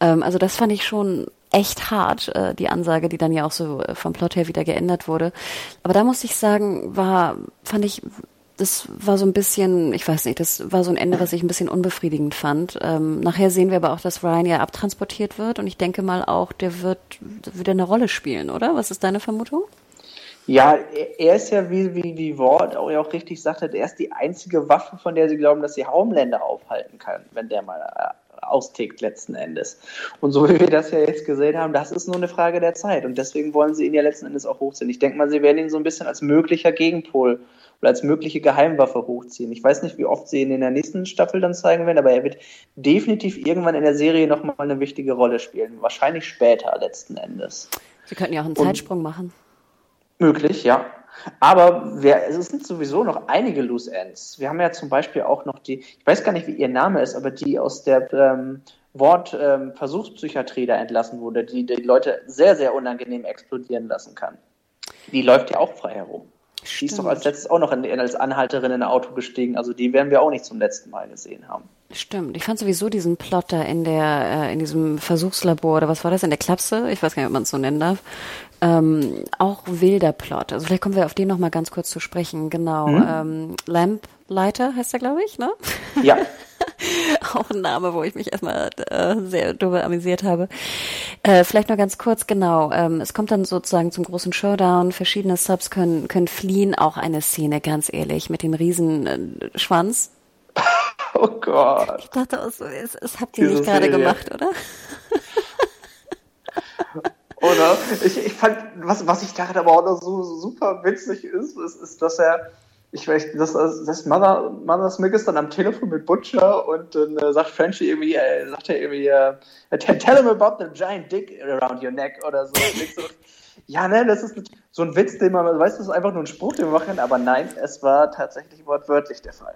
Ähm, also das fand ich schon echt hart, äh, die Ansage, die dann ja auch so vom Plot her wieder geändert wurde. Aber da muss ich sagen, war, fand ich das war so ein bisschen, ich weiß nicht, das war so ein Ende, was ich ein bisschen unbefriedigend fand. Ähm, nachher sehen wir aber auch, dass Ryan ja abtransportiert wird und ich denke mal auch, der wird wieder eine Rolle spielen, oder? Was ist deine Vermutung? Ja, er ist ja, wie, wie, wie Ward auch, auch richtig sagte, er ist die einzige Waffe, von der sie glauben, dass sie Haumländer aufhalten kann, wenn der mal äh, austickt letzten Endes. Und so wie wir das ja jetzt gesehen haben, das ist nur eine Frage der Zeit. Und deswegen wollen sie ihn ja letzten Endes auch hochziehen. Ich denke mal, sie werden ihn so ein bisschen als möglicher Gegenpol oder als mögliche Geheimwaffe hochziehen. Ich weiß nicht, wie oft sie ihn in der nächsten Staffel dann zeigen werden, aber er wird definitiv irgendwann in der Serie nochmal eine wichtige Rolle spielen. Wahrscheinlich später letzten Endes. Sie könnten ja auch einen Und Zeitsprung machen. Möglich, ja. Aber wir, es sind sowieso noch einige Loose Ends. Wir haben ja zum Beispiel auch noch die, ich weiß gar nicht, wie ihr Name ist, aber die aus der ähm, Wort ähm, Versuchspsychiatrie da entlassen wurde, die die Leute sehr, sehr unangenehm explodieren lassen kann. Die läuft ja auch frei herum. Die ist doch als letztes auch noch in, als Anhalterin in ein Auto gestiegen. Also die werden wir auch nicht zum letzten Mal gesehen haben. Stimmt. Ich fand sowieso diesen Plot da in der, äh, in diesem Versuchslabor oder was war das in der Klapse? Ich weiß gar nicht, ob man es so nennen darf. Ähm, auch wilder Plot. Also vielleicht kommen wir auf den noch mal ganz kurz zu sprechen. Genau. Mhm. Ähm, Lamplighter heißt er, glaube ich, ne? Ja. auch ein Name, wo ich mich erstmal äh, sehr drüber amüsiert habe. Äh, vielleicht noch ganz kurz, genau. Ähm, es kommt dann sozusagen zum großen Showdown. Verschiedene Subs können, können fliehen. Auch eine Szene, ganz ehrlich, mit dem riesen äh, Schwanz. Oh Gott. Ich dachte so, es, es habt ihr Diese nicht gerade gemacht, oder? oder? Ich, ich fand, was, was ich dachte aber auch noch so, so super witzig ist, ist, ist, dass er ich weiß, das, das Mother, Mother Smith ist dann am Telefon mit Butcher und dann äh, sagt Frenchie irgendwie, äh, sagt er irgendwie, äh, tell him about the giant dick around your neck oder so. so ja, ne, das ist so ein Witz, den man, weißt du, das ist einfach nur ein Spruch, den wir machen, aber nein, es war tatsächlich wortwörtlich der Fall.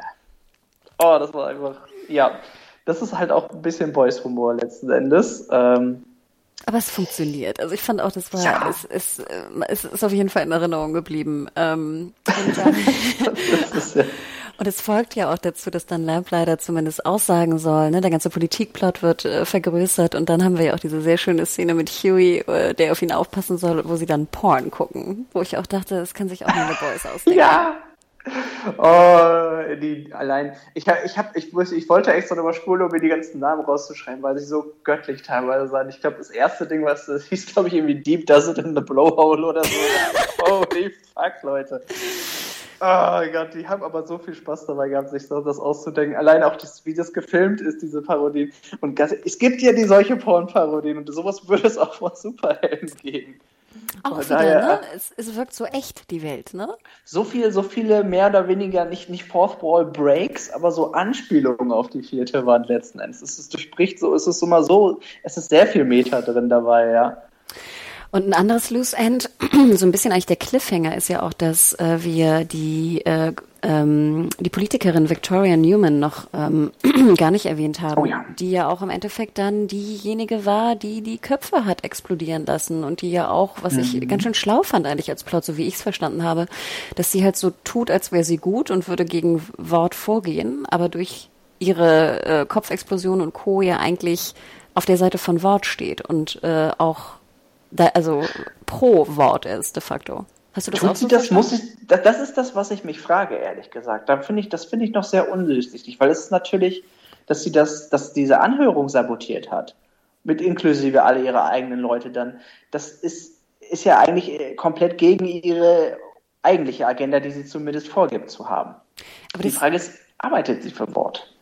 Oh, das war einfach, ja, das ist halt auch ein bisschen Boys-Humor letzten Endes. Ähm, aber es funktioniert. Also ich fand auch, das war, ja. es, es, äh, es ist auf jeden Fall in Erinnerung geblieben. Ähm, und, dann, und, es folgt ja auch dazu, dass dann Lamplighter zumindest aussagen soll. Ne? Der ganze Politikplot wird äh, vergrößert und dann haben wir ja auch diese sehr schöne Szene mit Huey, äh, der auf ihn aufpassen soll, wo sie dann Porn gucken. Wo ich auch dachte, das kann sich auch nur eine Boys ausdenken. Ja, Oh, die allein. Ich, ich, hab, ich, ich wollte extra nochmal spulen, um mir die ganzen Namen rauszuschreiben, weil sie so göttlich teilweise sind. Ich glaube, das erste Ding, was das hieß, glaube ich, irgendwie Deep Does It in the Blowhole oder so. Holy fuck, Leute. Oh Gott, die haben aber so viel Spaß dabei gehabt, sich so das auszudenken. Allein auch, das, wie das gefilmt ist, diese Parodien. Und es gibt ja die solche Porn-Parodien und sowas würde es auch von Superhelden geben. Auch wieder, daher, ne? Es, es, wirkt so echt, die Welt, ne? So viel, so viele mehr oder weniger, nicht, nicht Fourth Ball Breaks, aber so Anspielungen auf die vierte Wand letzten Endes. Es ist, durchbricht so, es ist immer so, es ist sehr viel Meter drin dabei, ja. Und ein anderes Loose End, so ein bisschen eigentlich der Cliffhanger ist ja auch, dass äh, wir die äh, ähm, die Politikerin Victoria Newman noch ähm, gar nicht erwähnt haben, Oh ja. die ja auch im Endeffekt dann diejenige war, die die Köpfe hat explodieren lassen und die ja auch, was ich ganz schön schlau fand eigentlich als Plot, so wie ich es verstanden habe, dass sie halt so tut, als wäre sie gut und würde gegen Wort vorgehen, aber durch ihre äh, Kopfexplosion und Co. ja eigentlich auf der Seite von Wort steht und äh, auch da, also pro Wort ist de facto. Hast du das auch Tut so sie das, verstanden? muss ich, das, das ist das, was ich mich frage, ehrlich gesagt. Da finde ich, das finde ich noch sehr undurchsichtig, weil es ist natürlich, dass sie das, dass diese Anhörung sabotiert hat. Mit inklusive alle ihre eigenen Leute dann. Das ist, ist ja eigentlich äh, komplett gegen ihre eigentliche Agenda, die sie zumindest vorgibt zu haben. Aber die Frage ist, arbeitet sie für Wort?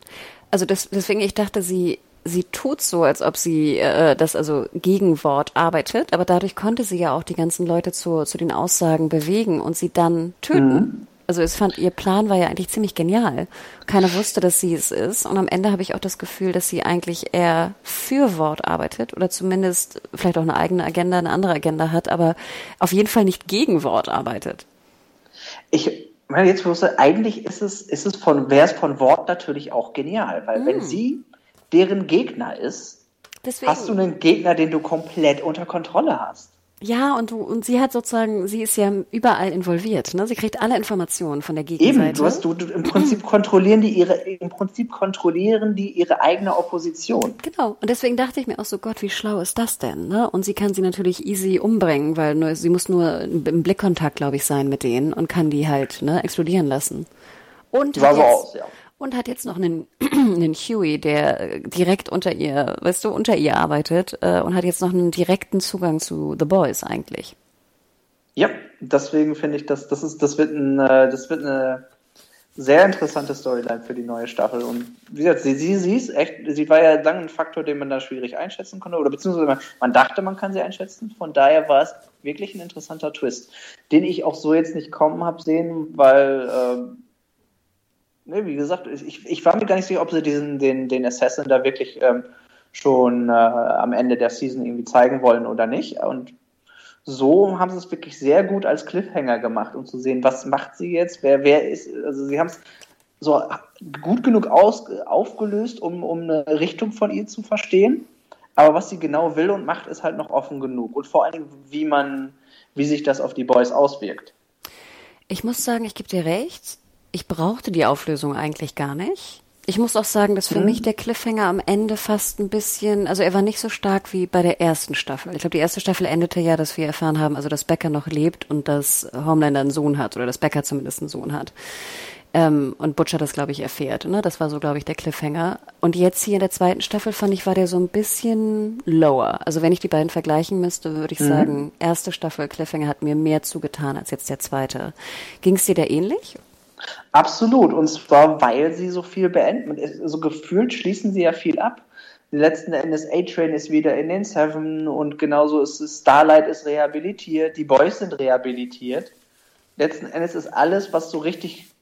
Also das, deswegen, ich dachte, sie, sie tut so, als ob sie äh, das also gegen Wort arbeitet, aber dadurch konnte sie ja auch die ganzen Leute zu, zu den Aussagen bewegen und sie dann töten. Also es fand, ihr Plan war ja eigentlich ziemlich genial. Keiner wusste, dass sie es ist. Und am Ende habe ich auch das Gefühl, dass sie eigentlich eher für Wort arbeitet oder zumindest vielleicht auch eine eigene Agenda, eine andere Agenda hat, aber auf jeden Fall nicht gegen Wort arbeitet. Ich meine, jetzt wusste, eigentlich ist es, ist es von, wäre es von Wort natürlich auch genial, weil wenn sie deren Gegner ist, Deswegen. hast du einen Gegner, den du komplett unter Kontrolle hast. Ja, und du, und sie hat sozusagen, sie ist ja überall involviert, ne? Sie kriegt alle Informationen von der Gegenseite. Eben, du hast, du, du, im Prinzip kontrollieren die ihre, im Prinzip kontrollieren die ihre eigene Opposition. Genau. Und deswegen dachte ich mir auch so, Gott, wie schlau ist das denn, ne? Und sie kann sie natürlich easy umbringen, weil nur, sie muss nur im Blickkontakt, glaube ich, sein mit denen und kann die halt, ne, explodieren lassen. Und Sah so jetzt, aus, ja. Und hat jetzt noch einen, einen Huey, der äh, direkt unter ihr, weißt du, unter ihr arbeitet äh, und hat jetzt noch einen direkten Zugang zu The Boys eigentlich. Ja, deswegen finde ich, dass das ist, das wird ein, äh, das wird eine sehr interessante Storyline für die neue Staffel. Und wie gesagt, sie, sie, sie ist echt, sie war ja lange ein Faktor, den man da schwierig einschätzen konnte, oder beziehungsweise man, man dachte, man kann sie einschätzen. Von daher war es wirklich ein interessanter Twist, den ich auch so jetzt nicht kommen habe sehen, weil, ähm, ne, wie gesagt, ich, ich war mir gar nicht sicher, ob sie diesen, den, den Assassin da wirklich ähm, schon äh, am Ende der Season irgendwie zeigen wollen oder nicht. Und so haben sie es wirklich sehr gut als Cliffhanger gemacht, um zu sehen, was macht sie jetzt, wer, wer ist, also sie haben es so gut genug aus, aufgelöst, um, um eine Richtung von ihr zu verstehen. Aber was sie genau will und macht, ist halt noch offen genug. Und vor allen Dingen, wie man, wie sich das auf die Boys auswirkt. Ich muss sagen, ich gebe dir recht. Ich brauchte die Auflösung eigentlich gar nicht. Ich muss auch sagen, dass für Mhm. mich der Cliffhanger am Ende fast ein bisschen, also er war nicht so stark wie bei der ersten Staffel. Ich glaube, die erste Staffel endete ja, dass wir erfahren haben, also dass Becker noch lebt und dass Homelander einen Sohn hat oder dass Becker zumindest einen Sohn hat. Ähm, und Butcher das, glaube ich, erfährt. Ne? Das war so, glaube ich, der Cliffhanger. Und jetzt hier in der zweiten Staffel fand ich, war der so ein bisschen lower. Also wenn ich die beiden vergleichen müsste, würde ich sagen, erste Staffel Cliffhanger hat mir mehr zugetan als jetzt der zweite. Ging es dir da ähnlich? Absolut. Und zwar, weil sie so viel beenden. So also gefühlt schließen sie ja viel ab. Letzten Endes A-Train ist wieder in den Seven und genauso ist es, Starlight ist rehabilitiert, die Boys sind rehabilitiert. Letzten Endes ist alles, was so richtig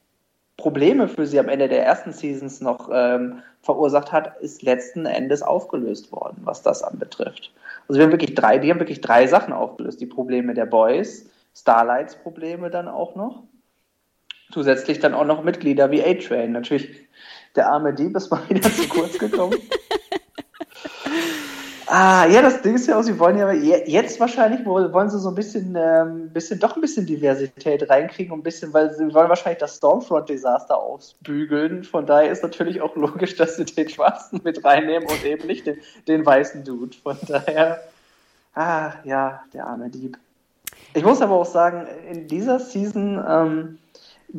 Probleme für sie am Ende der ersten Seasons noch ähm, verursacht hat, ist letzten Endes aufgelöst worden, was das anbetrifft. Also wir haben wirklich drei, die haben wirklich drei Sachen aufgelöst. Die Probleme der Boys, Starlights Probleme dann auch noch. Zusätzlich dann auch noch Mitglieder wie A-Train. Natürlich der arme Dieb ist mal wieder zu kurz gekommen. Ah, ja, das Ding ist ja auch, sie wollen ja jetzt wahrscheinlich, wollen sie so ein bisschen, ähm, bisschen, doch ein bisschen Diversität reinkriegen, ein bisschen, weil sie wollen wahrscheinlich das Stormfront-Desaster ausbügeln. Von daher ist natürlich auch logisch, dass sie den Schwarzen mit reinnehmen und eben nicht den, den weißen Dude. Von daher, ah, ja, der arme Dieb. Ich muss aber auch sagen, in dieser Season ähm,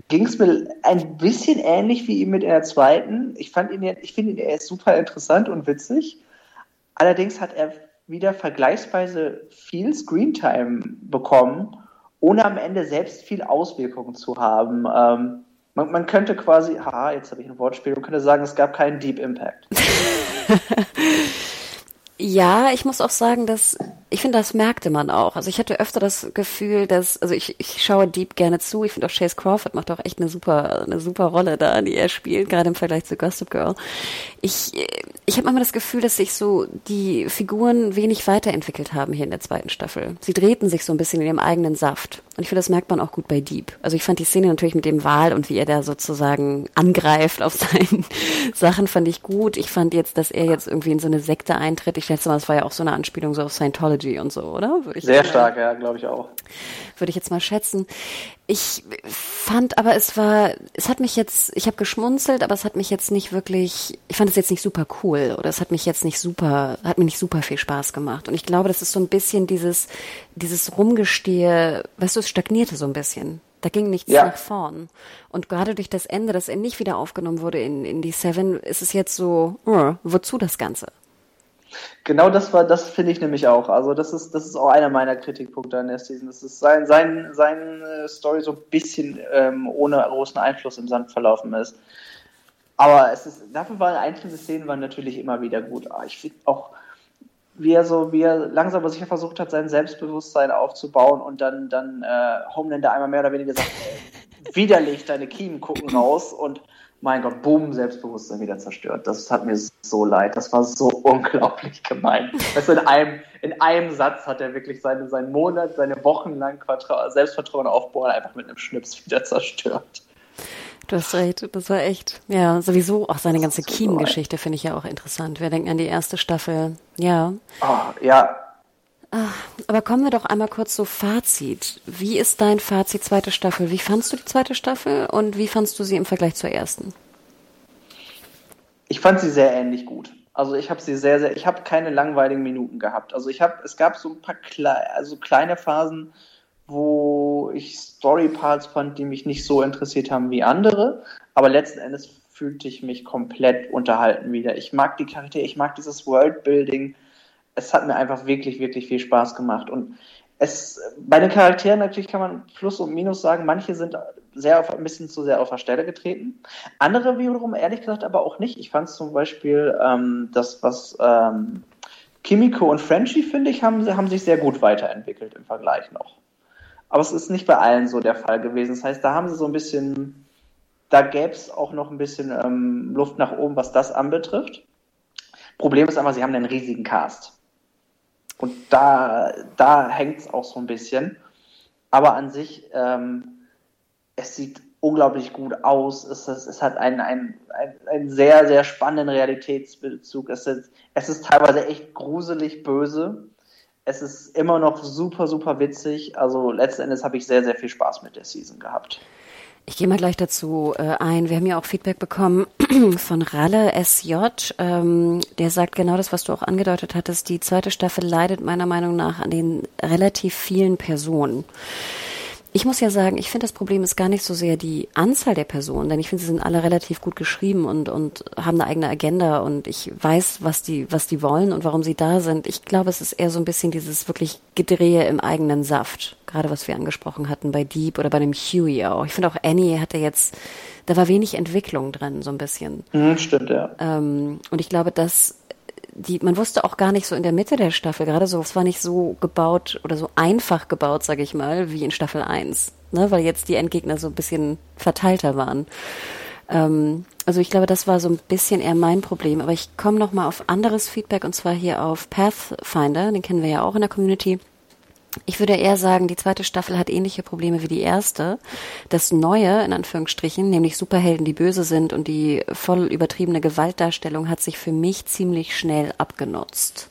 ging es mir ein bisschen ähnlich wie ihm mit der zweiten. Ich fand ihn, ich finde ihn, er ist super interessant und witzig. Allerdings hat er wieder vergleichsweise viel Screentime bekommen, ohne am Ende selbst viel Auswirkungen zu haben. Ähm, man, man, könnte quasi, haha, jetzt habe ich ein Wortspiel, man könnte sagen, es gab keinen Deep Impact. ja, ich muss auch sagen, dass ich finde, das merkte man auch. Also ich hatte öfter das Gefühl, dass, also ich, ich schaue Deep gerne zu. Ich finde auch Chase Crawford macht auch echt eine super, eine super Rolle da, die er spielt, gerade im Vergleich zu Gossip Girl. Ich, ich habe manchmal das Gefühl, dass sich so die Figuren wenig weiterentwickelt haben hier in der zweiten Staffel. Sie drehten sich so ein bisschen in ihrem eigenen Saft. Und ich finde, das merkt man auch gut bei Deep. Also ich fand die Szene natürlich mit dem Wal und wie er da sozusagen angreift auf seinen Sachen, fand ich gut. Ich fand jetzt, dass er jetzt irgendwie in so eine Sekte eintritt. Ich schätze mal, das war ja auch so eine Anspielung so auf Scientology und so, oder? Sehr stark, ja, glaube ich auch. Würde ich jetzt mal schätzen. Ich fand aber, es war, es hat mich jetzt, ich habe geschmunzelt, aber es hat mich jetzt nicht wirklich, ich fand es jetzt nicht super cool oder es hat mich jetzt nicht super, hat mir nicht super viel Spaß gemacht. Und ich glaube, das ist so ein bisschen dieses, dieses Rumgestehe, weißt du, es stagnierte so ein bisschen. Da ging nichts ja. nach vorn. Und gerade durch das Ende, dass er nicht wieder aufgenommen wurde in, in die Seven, ist es jetzt so, uh, wozu das Ganze? Genau das war, das finde ich nämlich auch. Also das ist, das ist auch einer meiner Kritikpunkte an der Season. Das ist sein, sein, seine Story so ein bisschen ähm, ohne großen Einfluss im Sand verlaufen ist. Aber es ist, dafür waren einzelne Szenen waren natürlich immer wieder gut. Aber ich finde auch, wie er so, wie er langsam aber sicher versucht hat, sein Selbstbewusstsein aufzubauen und dann, dann äh, Homelander einmal mehr oder weniger sagt, äh, widerlich, deine Kiemen gucken raus und mein Gott, boom, Selbstbewusstsein wieder zerstört. Das hat mir so leid. Das war so unglaublich gemein. Weißt du, in einem, in einem Satz hat er wirklich seine, seinen Monat, seine wochenlang Selbstvertrauen aufbauen einfach mit einem Schnips wieder zerstört. Du hast recht, das war echt, ja, sowieso auch seine ganze so Kiem-Geschichte finde ich ja auch interessant. Wir denken an die erste Staffel, ja. Oh, ja, aber kommen wir doch einmal kurz zu Fazit. Wie ist dein Fazit zweite Staffel? Wie fandst du die zweite Staffel und wie fandst du sie im Vergleich zur ersten? Ich fand sie sehr ähnlich gut. Also ich habe sie sehr, sehr, ich habe keine langweiligen Minuten gehabt. Also ich habe, es gab so ein paar Kle also kleine Phasen, wo ich Storyparts fand, die mich nicht so interessiert haben wie andere. Aber letzten Endes fühlte ich mich komplett unterhalten wieder. Ich mag die Charaktere, ich mag dieses Worldbuilding es hat mir einfach wirklich, wirklich viel Spaß gemacht. Und es, bei den Charakteren natürlich kann man Plus und Minus sagen. Manche sind sehr auf, ein bisschen zu sehr auf der Stelle getreten. Andere wiederum, ehrlich gesagt, aber auch nicht. Ich fand zum Beispiel ähm, das, was ähm, Kimiko und Frenchie, finde ich, haben, haben sich sehr gut weiterentwickelt im Vergleich noch. Aber es ist nicht bei allen so der Fall gewesen. Das heißt, da haben sie so ein bisschen, da gäbe es auch noch ein bisschen ähm, Luft nach oben, was das anbetrifft. Problem ist einfach, sie haben einen riesigen Cast. Und da, da hängt es auch so ein bisschen. Aber an sich, ähm, es sieht unglaublich gut aus. Es, es, es hat einen, einen, einen, sehr, sehr spannenden Realitätsbezug. Es ist, es ist teilweise echt gruselig böse. Es ist immer noch super, super witzig. Also letzten Endes habe ich sehr, sehr viel Spaß mit der Season gehabt. Ich gehe mal gleich dazu äh, ein. Wir haben ja auch Feedback bekommen von Ralle SJ. Ähm, der sagt genau das, was du auch angedeutet hattest. Die zweite Staffel leidet meiner Meinung nach an den relativ vielen Personen. Ich muss ja sagen, ich finde, das Problem ist gar nicht so sehr die Anzahl der Personen, denn ich finde, sie sind alle relativ gut geschrieben und, und haben eine eigene Agenda und ich weiß, was die, was die wollen und warum sie da sind. Ich glaube, es ist eher so ein bisschen dieses wirklich Gedrehe im eigenen Saft. Gerade was wir angesprochen hatten bei Deep oder bei dem Huey auch. Ich finde auch Annie hatte jetzt, da war wenig Entwicklung drin, so ein bisschen. Mhm, stimmt, ja. Ähm, und ich glaube, dass die, man wusste auch gar nicht so in der Mitte der Staffel, gerade so, es war nicht so gebaut oder so einfach gebaut, sage ich mal, wie in Staffel 1, ne, weil jetzt die Endgegner so ein bisschen verteilter waren. Ähm, also ich glaube, das war so ein bisschen eher mein Problem, aber ich komme noch mal auf anderes Feedback und zwar hier auf Pathfinder, den kennen wir ja auch in der Community. Ich würde eher sagen, die zweite Staffel hat ähnliche Probleme wie die erste. Das Neue, in Anführungsstrichen, nämlich Superhelden, die böse sind und die voll übertriebene Gewaltdarstellung hat sich für mich ziemlich schnell abgenutzt.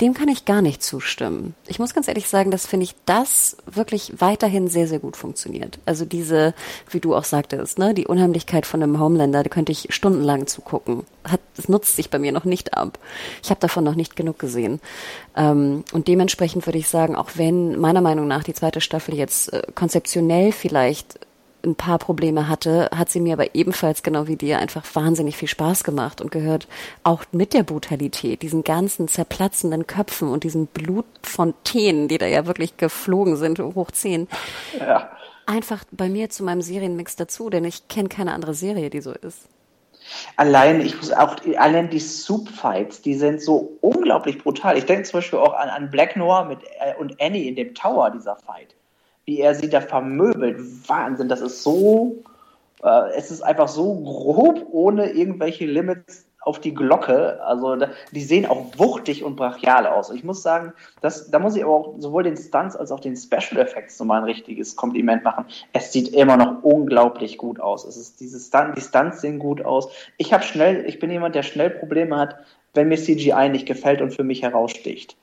Dem kann ich gar nicht zustimmen. Ich muss ganz ehrlich sagen, dass finde ich das wirklich weiterhin sehr, sehr gut funktioniert. Also diese, wie du auch sagtest, ne, die Unheimlichkeit von einem Homelander, da könnte ich stundenlang zugucken. Hat, das nutzt sich bei mir noch nicht ab. Ich habe davon noch nicht genug gesehen. Ähm, und dementsprechend würde ich sagen, auch wenn meiner Meinung nach die zweite Staffel jetzt äh, konzeptionell vielleicht ein paar Probleme hatte, hat sie mir aber ebenfalls genau wie dir einfach wahnsinnig viel Spaß gemacht und gehört auch mit der Brutalität, diesen ganzen zerplatzenden Köpfen und diesen Blutfontänen, die da ja wirklich geflogen sind, hoch zehn. Ja. Einfach bei mir zu meinem Serienmix dazu, denn ich kenne keine andere Serie, die so ist. Allein, ich muss auch, allein die Soup-Fights, die sind so unglaublich brutal. Ich denke zum Beispiel auch an, an Black Noir mit, äh, und Annie in dem Tower, dieser Fight. Wie er sie da vermöbelt. Wahnsinn, das ist so, äh, es ist einfach so grob, ohne irgendwelche Limits auf die Glocke. Also da, die sehen auch wuchtig und brachial aus. Ich muss sagen, das, da muss ich aber auch sowohl den Stunts als auch den Special Effects nochmal ein richtiges Kompliment machen. Es sieht immer noch unglaublich gut aus. Es ist diese Stunt, die Stunts sehen gut aus. Ich habe schnell, ich bin jemand, der schnell Probleme hat, wenn mir CGI nicht gefällt und für mich heraussticht.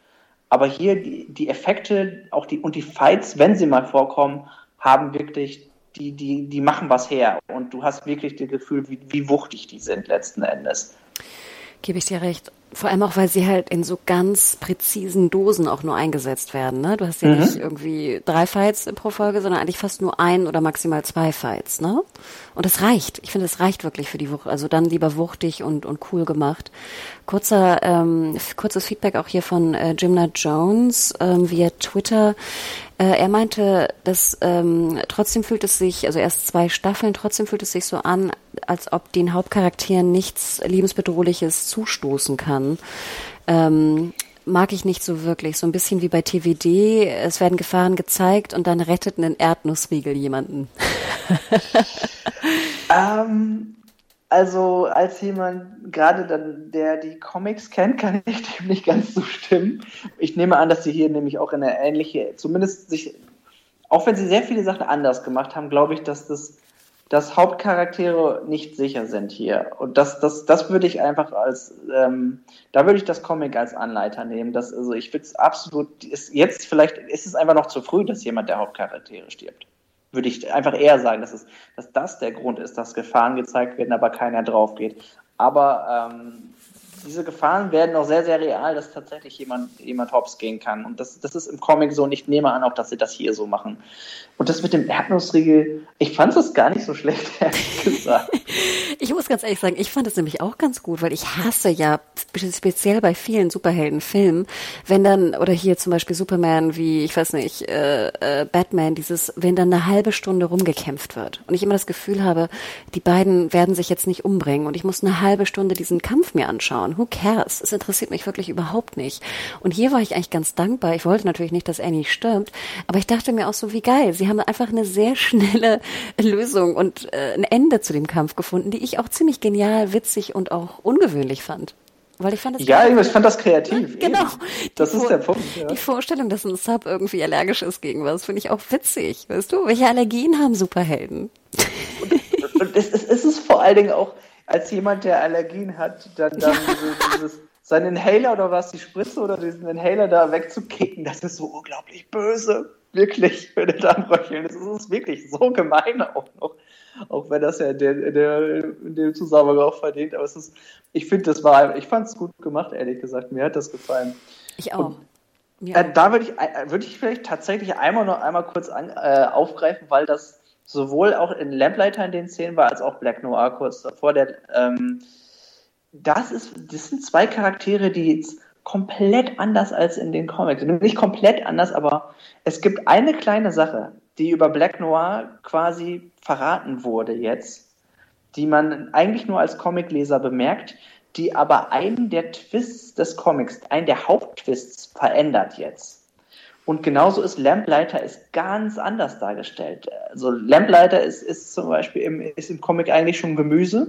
Aber hier die, die Effekte, auch die und die Fights, wenn sie mal vorkommen, haben wirklich die, die, die machen was her. Und du hast wirklich das Gefühl, wie, wie wuchtig die sind letzten Endes. Gebe ich dir recht. Vor allem auch, weil sie halt in so ganz präzisen Dosen auch nur eingesetzt werden. Ne? Du hast ja mhm. nicht irgendwie drei Fights pro Folge, sondern eigentlich fast nur ein oder maximal zwei Fights. Ne? Und das reicht. Ich finde, es reicht wirklich für die Wucht. Also dann lieber wuchtig und, und cool gemacht. Kurzer, ähm, kurzes Feedback auch hier von äh, Jimna Jones ähm, via Twitter. Äh, er meinte, dass ähm, trotzdem fühlt es sich, also erst zwei Staffeln, trotzdem fühlt es sich so an, als ob den Hauptcharakteren nichts lebensbedrohliches zustoßen kann. Ähm, mag ich nicht so wirklich. So ein bisschen wie bei TVD. Es werden Gefahren gezeigt und dann rettet ein Erdnussriegel jemanden. ähm, also als jemand gerade dann, der die Comics kennt, kann ich dem nicht ganz zustimmen. Ich nehme an, dass sie hier nämlich auch eine ähnliche, zumindest sich, auch wenn sie sehr viele Sachen anders gemacht haben, glaube ich, dass das dass Hauptcharaktere nicht sicher sind hier. Und das, das, das würde ich einfach als, ähm, da würde ich das Comic als Anleiter nehmen. Das, also ich würde es absolut, ist jetzt vielleicht ist es einfach noch zu früh, dass jemand der Hauptcharaktere stirbt würde ich einfach eher sagen, dass, es, dass das der Grund ist, dass Gefahren gezeigt werden, aber keiner drauf geht. Aber ähm, diese Gefahren werden auch sehr, sehr real, dass tatsächlich jemand, jemand hops gehen kann. Und das, das ist im Comic so und ich nehme an auch, dass sie das hier so machen. Und das mit dem Erdnussriegel, ich fand es gar nicht so schlecht, ehrlich gesagt. ich muss ganz ehrlich sagen, ich fand es nämlich auch ganz gut, weil ich hasse ja speziell bei vielen Superheldenfilmen, wenn dann, oder hier zum Beispiel Superman wie, ich weiß nicht, äh, äh, Batman, dieses, wenn dann eine halbe Stunde rumgekämpft wird. Und ich immer das Gefühl habe, die beiden werden sich jetzt nicht umbringen und ich muss eine halbe Stunde diesen Kampf mir anschauen who cares? Es interessiert mich wirklich überhaupt nicht. Und hier war ich eigentlich ganz dankbar. Ich wollte natürlich nicht, dass Annie stirbt, aber ich dachte mir auch so, wie geil. Sie haben einfach eine sehr schnelle Lösung und äh, ein Ende zu dem Kampf gefunden, die ich auch ziemlich genial, witzig und auch ungewöhnlich fand. Weil ich fand das ja, ich fand das kreativ. Genau. Das ist der Punkt. Ja. Die Vorstellung, dass ein Sub irgendwie allergisch ist gegen was, finde ich auch witzig. Weißt du, welche Allergien haben Superhelden? Und, und es, es ist vor allen Dingen auch, als jemand, der Allergien hat, dann, dann so dieses, seinen Inhaler oder was, die Spritze oder diesen Inhaler da wegzukicken, das ist so unglaublich böse. Wirklich, wenn er da am Röcheln ist. Das ist wirklich so gemein auch noch. Auch wenn das ja in, der, in, der, in dem Zusammenhang auch verdient. Aber es ist, ich finde, das war, ich fand es gut gemacht, ehrlich gesagt. Mir hat das gefallen. Ich auch. Und, äh, da würde ich, äh, würde ich vielleicht tatsächlich einmal noch einmal kurz an, äh, aufgreifen, weil das sowohl auch in Lamplighter in den Szenen war, als auch Black Noir kurz davor. Der, ähm, das, ist, das sind zwei Charaktere, die jetzt komplett anders als in den Comics. Nicht komplett anders, aber es gibt eine kleine Sache, die über Black Noir quasi verraten wurde jetzt, die man eigentlich nur als Comicleser bemerkt, die aber einen der Twists des Comics, einen der Haupttwists verändert jetzt. Und genauso ist Lamplighter ist ganz anders dargestellt. Also Lamplighter ist, ist zum Beispiel im, ist im Comic eigentlich schon Gemüse.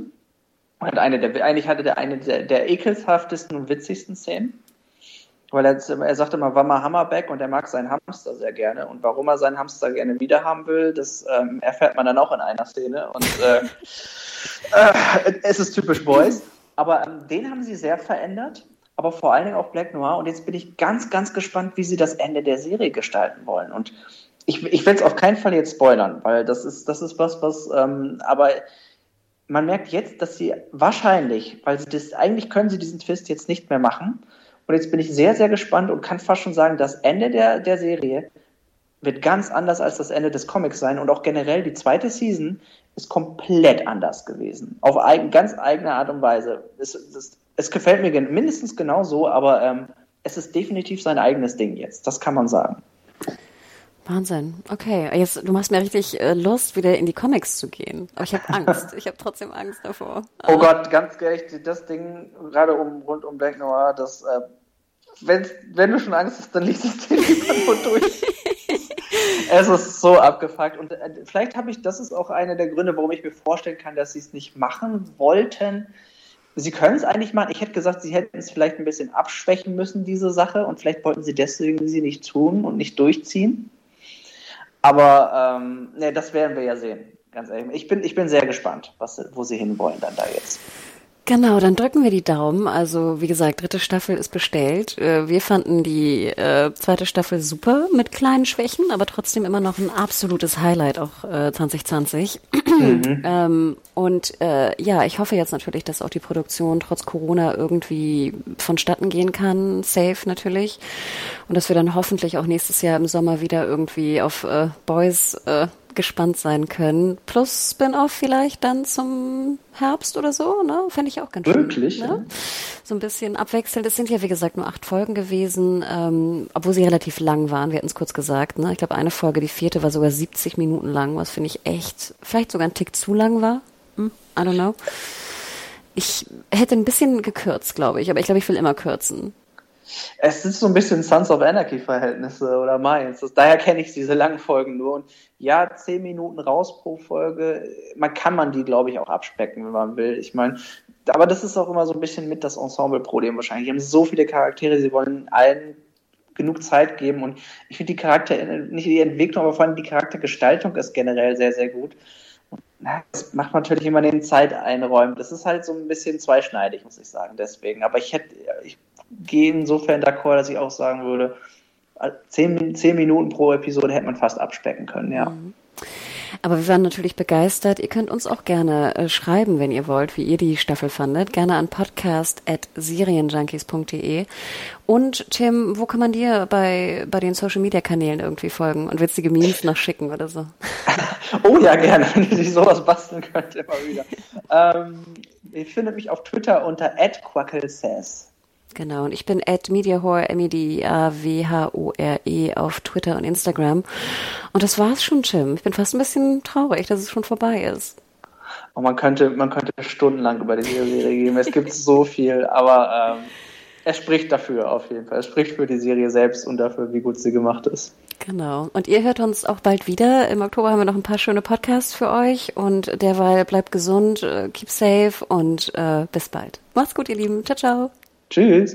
Und eine der, eigentlich hatte der eine der, der ekelhaftesten und witzigsten Szenen. Weil er, er sagt immer, war mal Hammerback und er mag seinen Hamster sehr gerne. Und warum er seinen Hamster gerne wiederhaben will, das ähm, erfährt man dann auch in einer Szene. Und äh, äh, es ist typisch Boys. Aber ähm, den haben sie sehr verändert aber vor allen Dingen auch Black Noir. Und jetzt bin ich ganz, ganz gespannt, wie sie das Ende der Serie gestalten wollen. Und ich, ich will es auf keinen Fall jetzt spoilern, weil das ist, das ist was, was, ähm, aber man merkt jetzt, dass sie wahrscheinlich, weil sie das, eigentlich können sie diesen Twist jetzt nicht mehr machen. Und jetzt bin ich sehr, sehr gespannt und kann fast schon sagen, das Ende der, der Serie wird ganz anders als das Ende des Comics sein. Und auch generell die zweite Season ist komplett anders gewesen. Auf eigen, ganz eigene Art und Weise. Es, es, es gefällt mir mindestens genauso, aber ähm, es ist definitiv sein eigenes Ding jetzt. Das kann man sagen. Wahnsinn. Okay, jetzt du machst mir richtig äh, Lust, wieder in die Comics zu gehen. Aber ich habe Angst. ich habe trotzdem Angst davor. Oh Gott, ganz ehrlich, das Ding gerade um rund um Black Noir, das äh, wenn, wenn du schon Angst hast, dann liest es dir lieber nur durch. es ist so abgefuckt und äh, vielleicht habe ich, das ist auch einer der Gründe, warum ich mir vorstellen kann, dass sie es nicht machen wollten. Sie können es eigentlich machen. Ich hätte gesagt, sie hätten es vielleicht ein bisschen abschwächen müssen, diese Sache, und vielleicht wollten sie deswegen sie nicht tun und nicht durchziehen. Aber ähm, ne, das werden wir ja sehen, ganz ehrlich. Ich bin, ich bin sehr gespannt, was, wo sie hinwollen dann da jetzt. Genau, dann drücken wir die Daumen. Also wie gesagt, dritte Staffel ist bestellt. Äh, wir fanden die äh, zweite Staffel super mit kleinen Schwächen, aber trotzdem immer noch ein absolutes Highlight auch äh, 2020. Mhm. ähm, und äh, ja, ich hoffe jetzt natürlich, dass auch die Produktion trotz Corona irgendwie vonstatten gehen kann, safe natürlich, und dass wir dann hoffentlich auch nächstes Jahr im Sommer wieder irgendwie auf äh, Boys äh, gespannt sein können. Plus Spin-off vielleicht dann zum Herbst oder so, ne? Fände ich auch ganz schön. Wirklich? Ne? So ein bisschen abwechselnd. Es sind ja, wie gesagt, nur acht Folgen gewesen, ähm, obwohl sie relativ lang waren. Wir hatten es kurz gesagt. Ne? Ich glaube, eine Folge, die vierte, war sogar 70 Minuten lang, was finde ich echt, vielleicht sogar ein Tick zu lang war. Hm? I don't know. Ich hätte ein bisschen gekürzt, glaube ich, aber ich glaube, ich will immer kürzen. Es sind so ein bisschen Sons of Anarchy-Verhältnisse oder meins. daher kenne ich diese langen Folgen nur. Und ja, zehn Minuten raus pro Folge, man kann man die, glaube ich, auch abspecken, wenn man will. Ich meine, aber das ist auch immer so ein bisschen mit das Ensemble-Problem wahrscheinlich. Die haben so viele Charaktere, sie wollen allen genug Zeit geben und ich finde die Charakter, nicht die Entwicklung, aber vor allem die Charaktergestaltung ist generell sehr, sehr gut. Das macht natürlich immer den Zeit einräumen. Das ist halt so ein bisschen zweischneidig, muss ich sagen, deswegen. Aber ich hätte, ich gehe insofern d'accord, dass ich auch sagen würde, zehn, zehn Minuten pro Episode hätte man fast abspecken können, ja. Mhm. Aber wir waren natürlich begeistert. Ihr könnt uns auch gerne äh, schreiben, wenn ihr wollt, wie ihr die Staffel fandet. Gerne an podcast.serienjunkies.de. Und Tim, wo kann man dir bei, bei den Social Media Kanälen irgendwie folgen und witzige Memes noch schicken oder so? oh ja, gerne, wenn ihr sich sowas basteln könnt, immer wieder. ähm, ihr findet mich auf Twitter unter @quacklesays. Genau, und ich bin at mediahore, M-E-D-I-A-W-H-O-R-E auf Twitter und Instagram. Und das war's schon, Jim. Ich bin fast ein bisschen traurig, dass es schon vorbei ist. Und man könnte, man könnte stundenlang über die Serie gehen. Es gibt so viel, aber ähm, es spricht dafür auf jeden Fall. Es spricht für die Serie selbst und dafür, wie gut sie gemacht ist. Genau. Und ihr hört uns auch bald wieder. Im Oktober haben wir noch ein paar schöne Podcasts für euch. Und derweil bleibt gesund, äh, keep safe und äh, bis bald. Macht's gut, ihr Lieben. Ciao, ciao. Tschüss.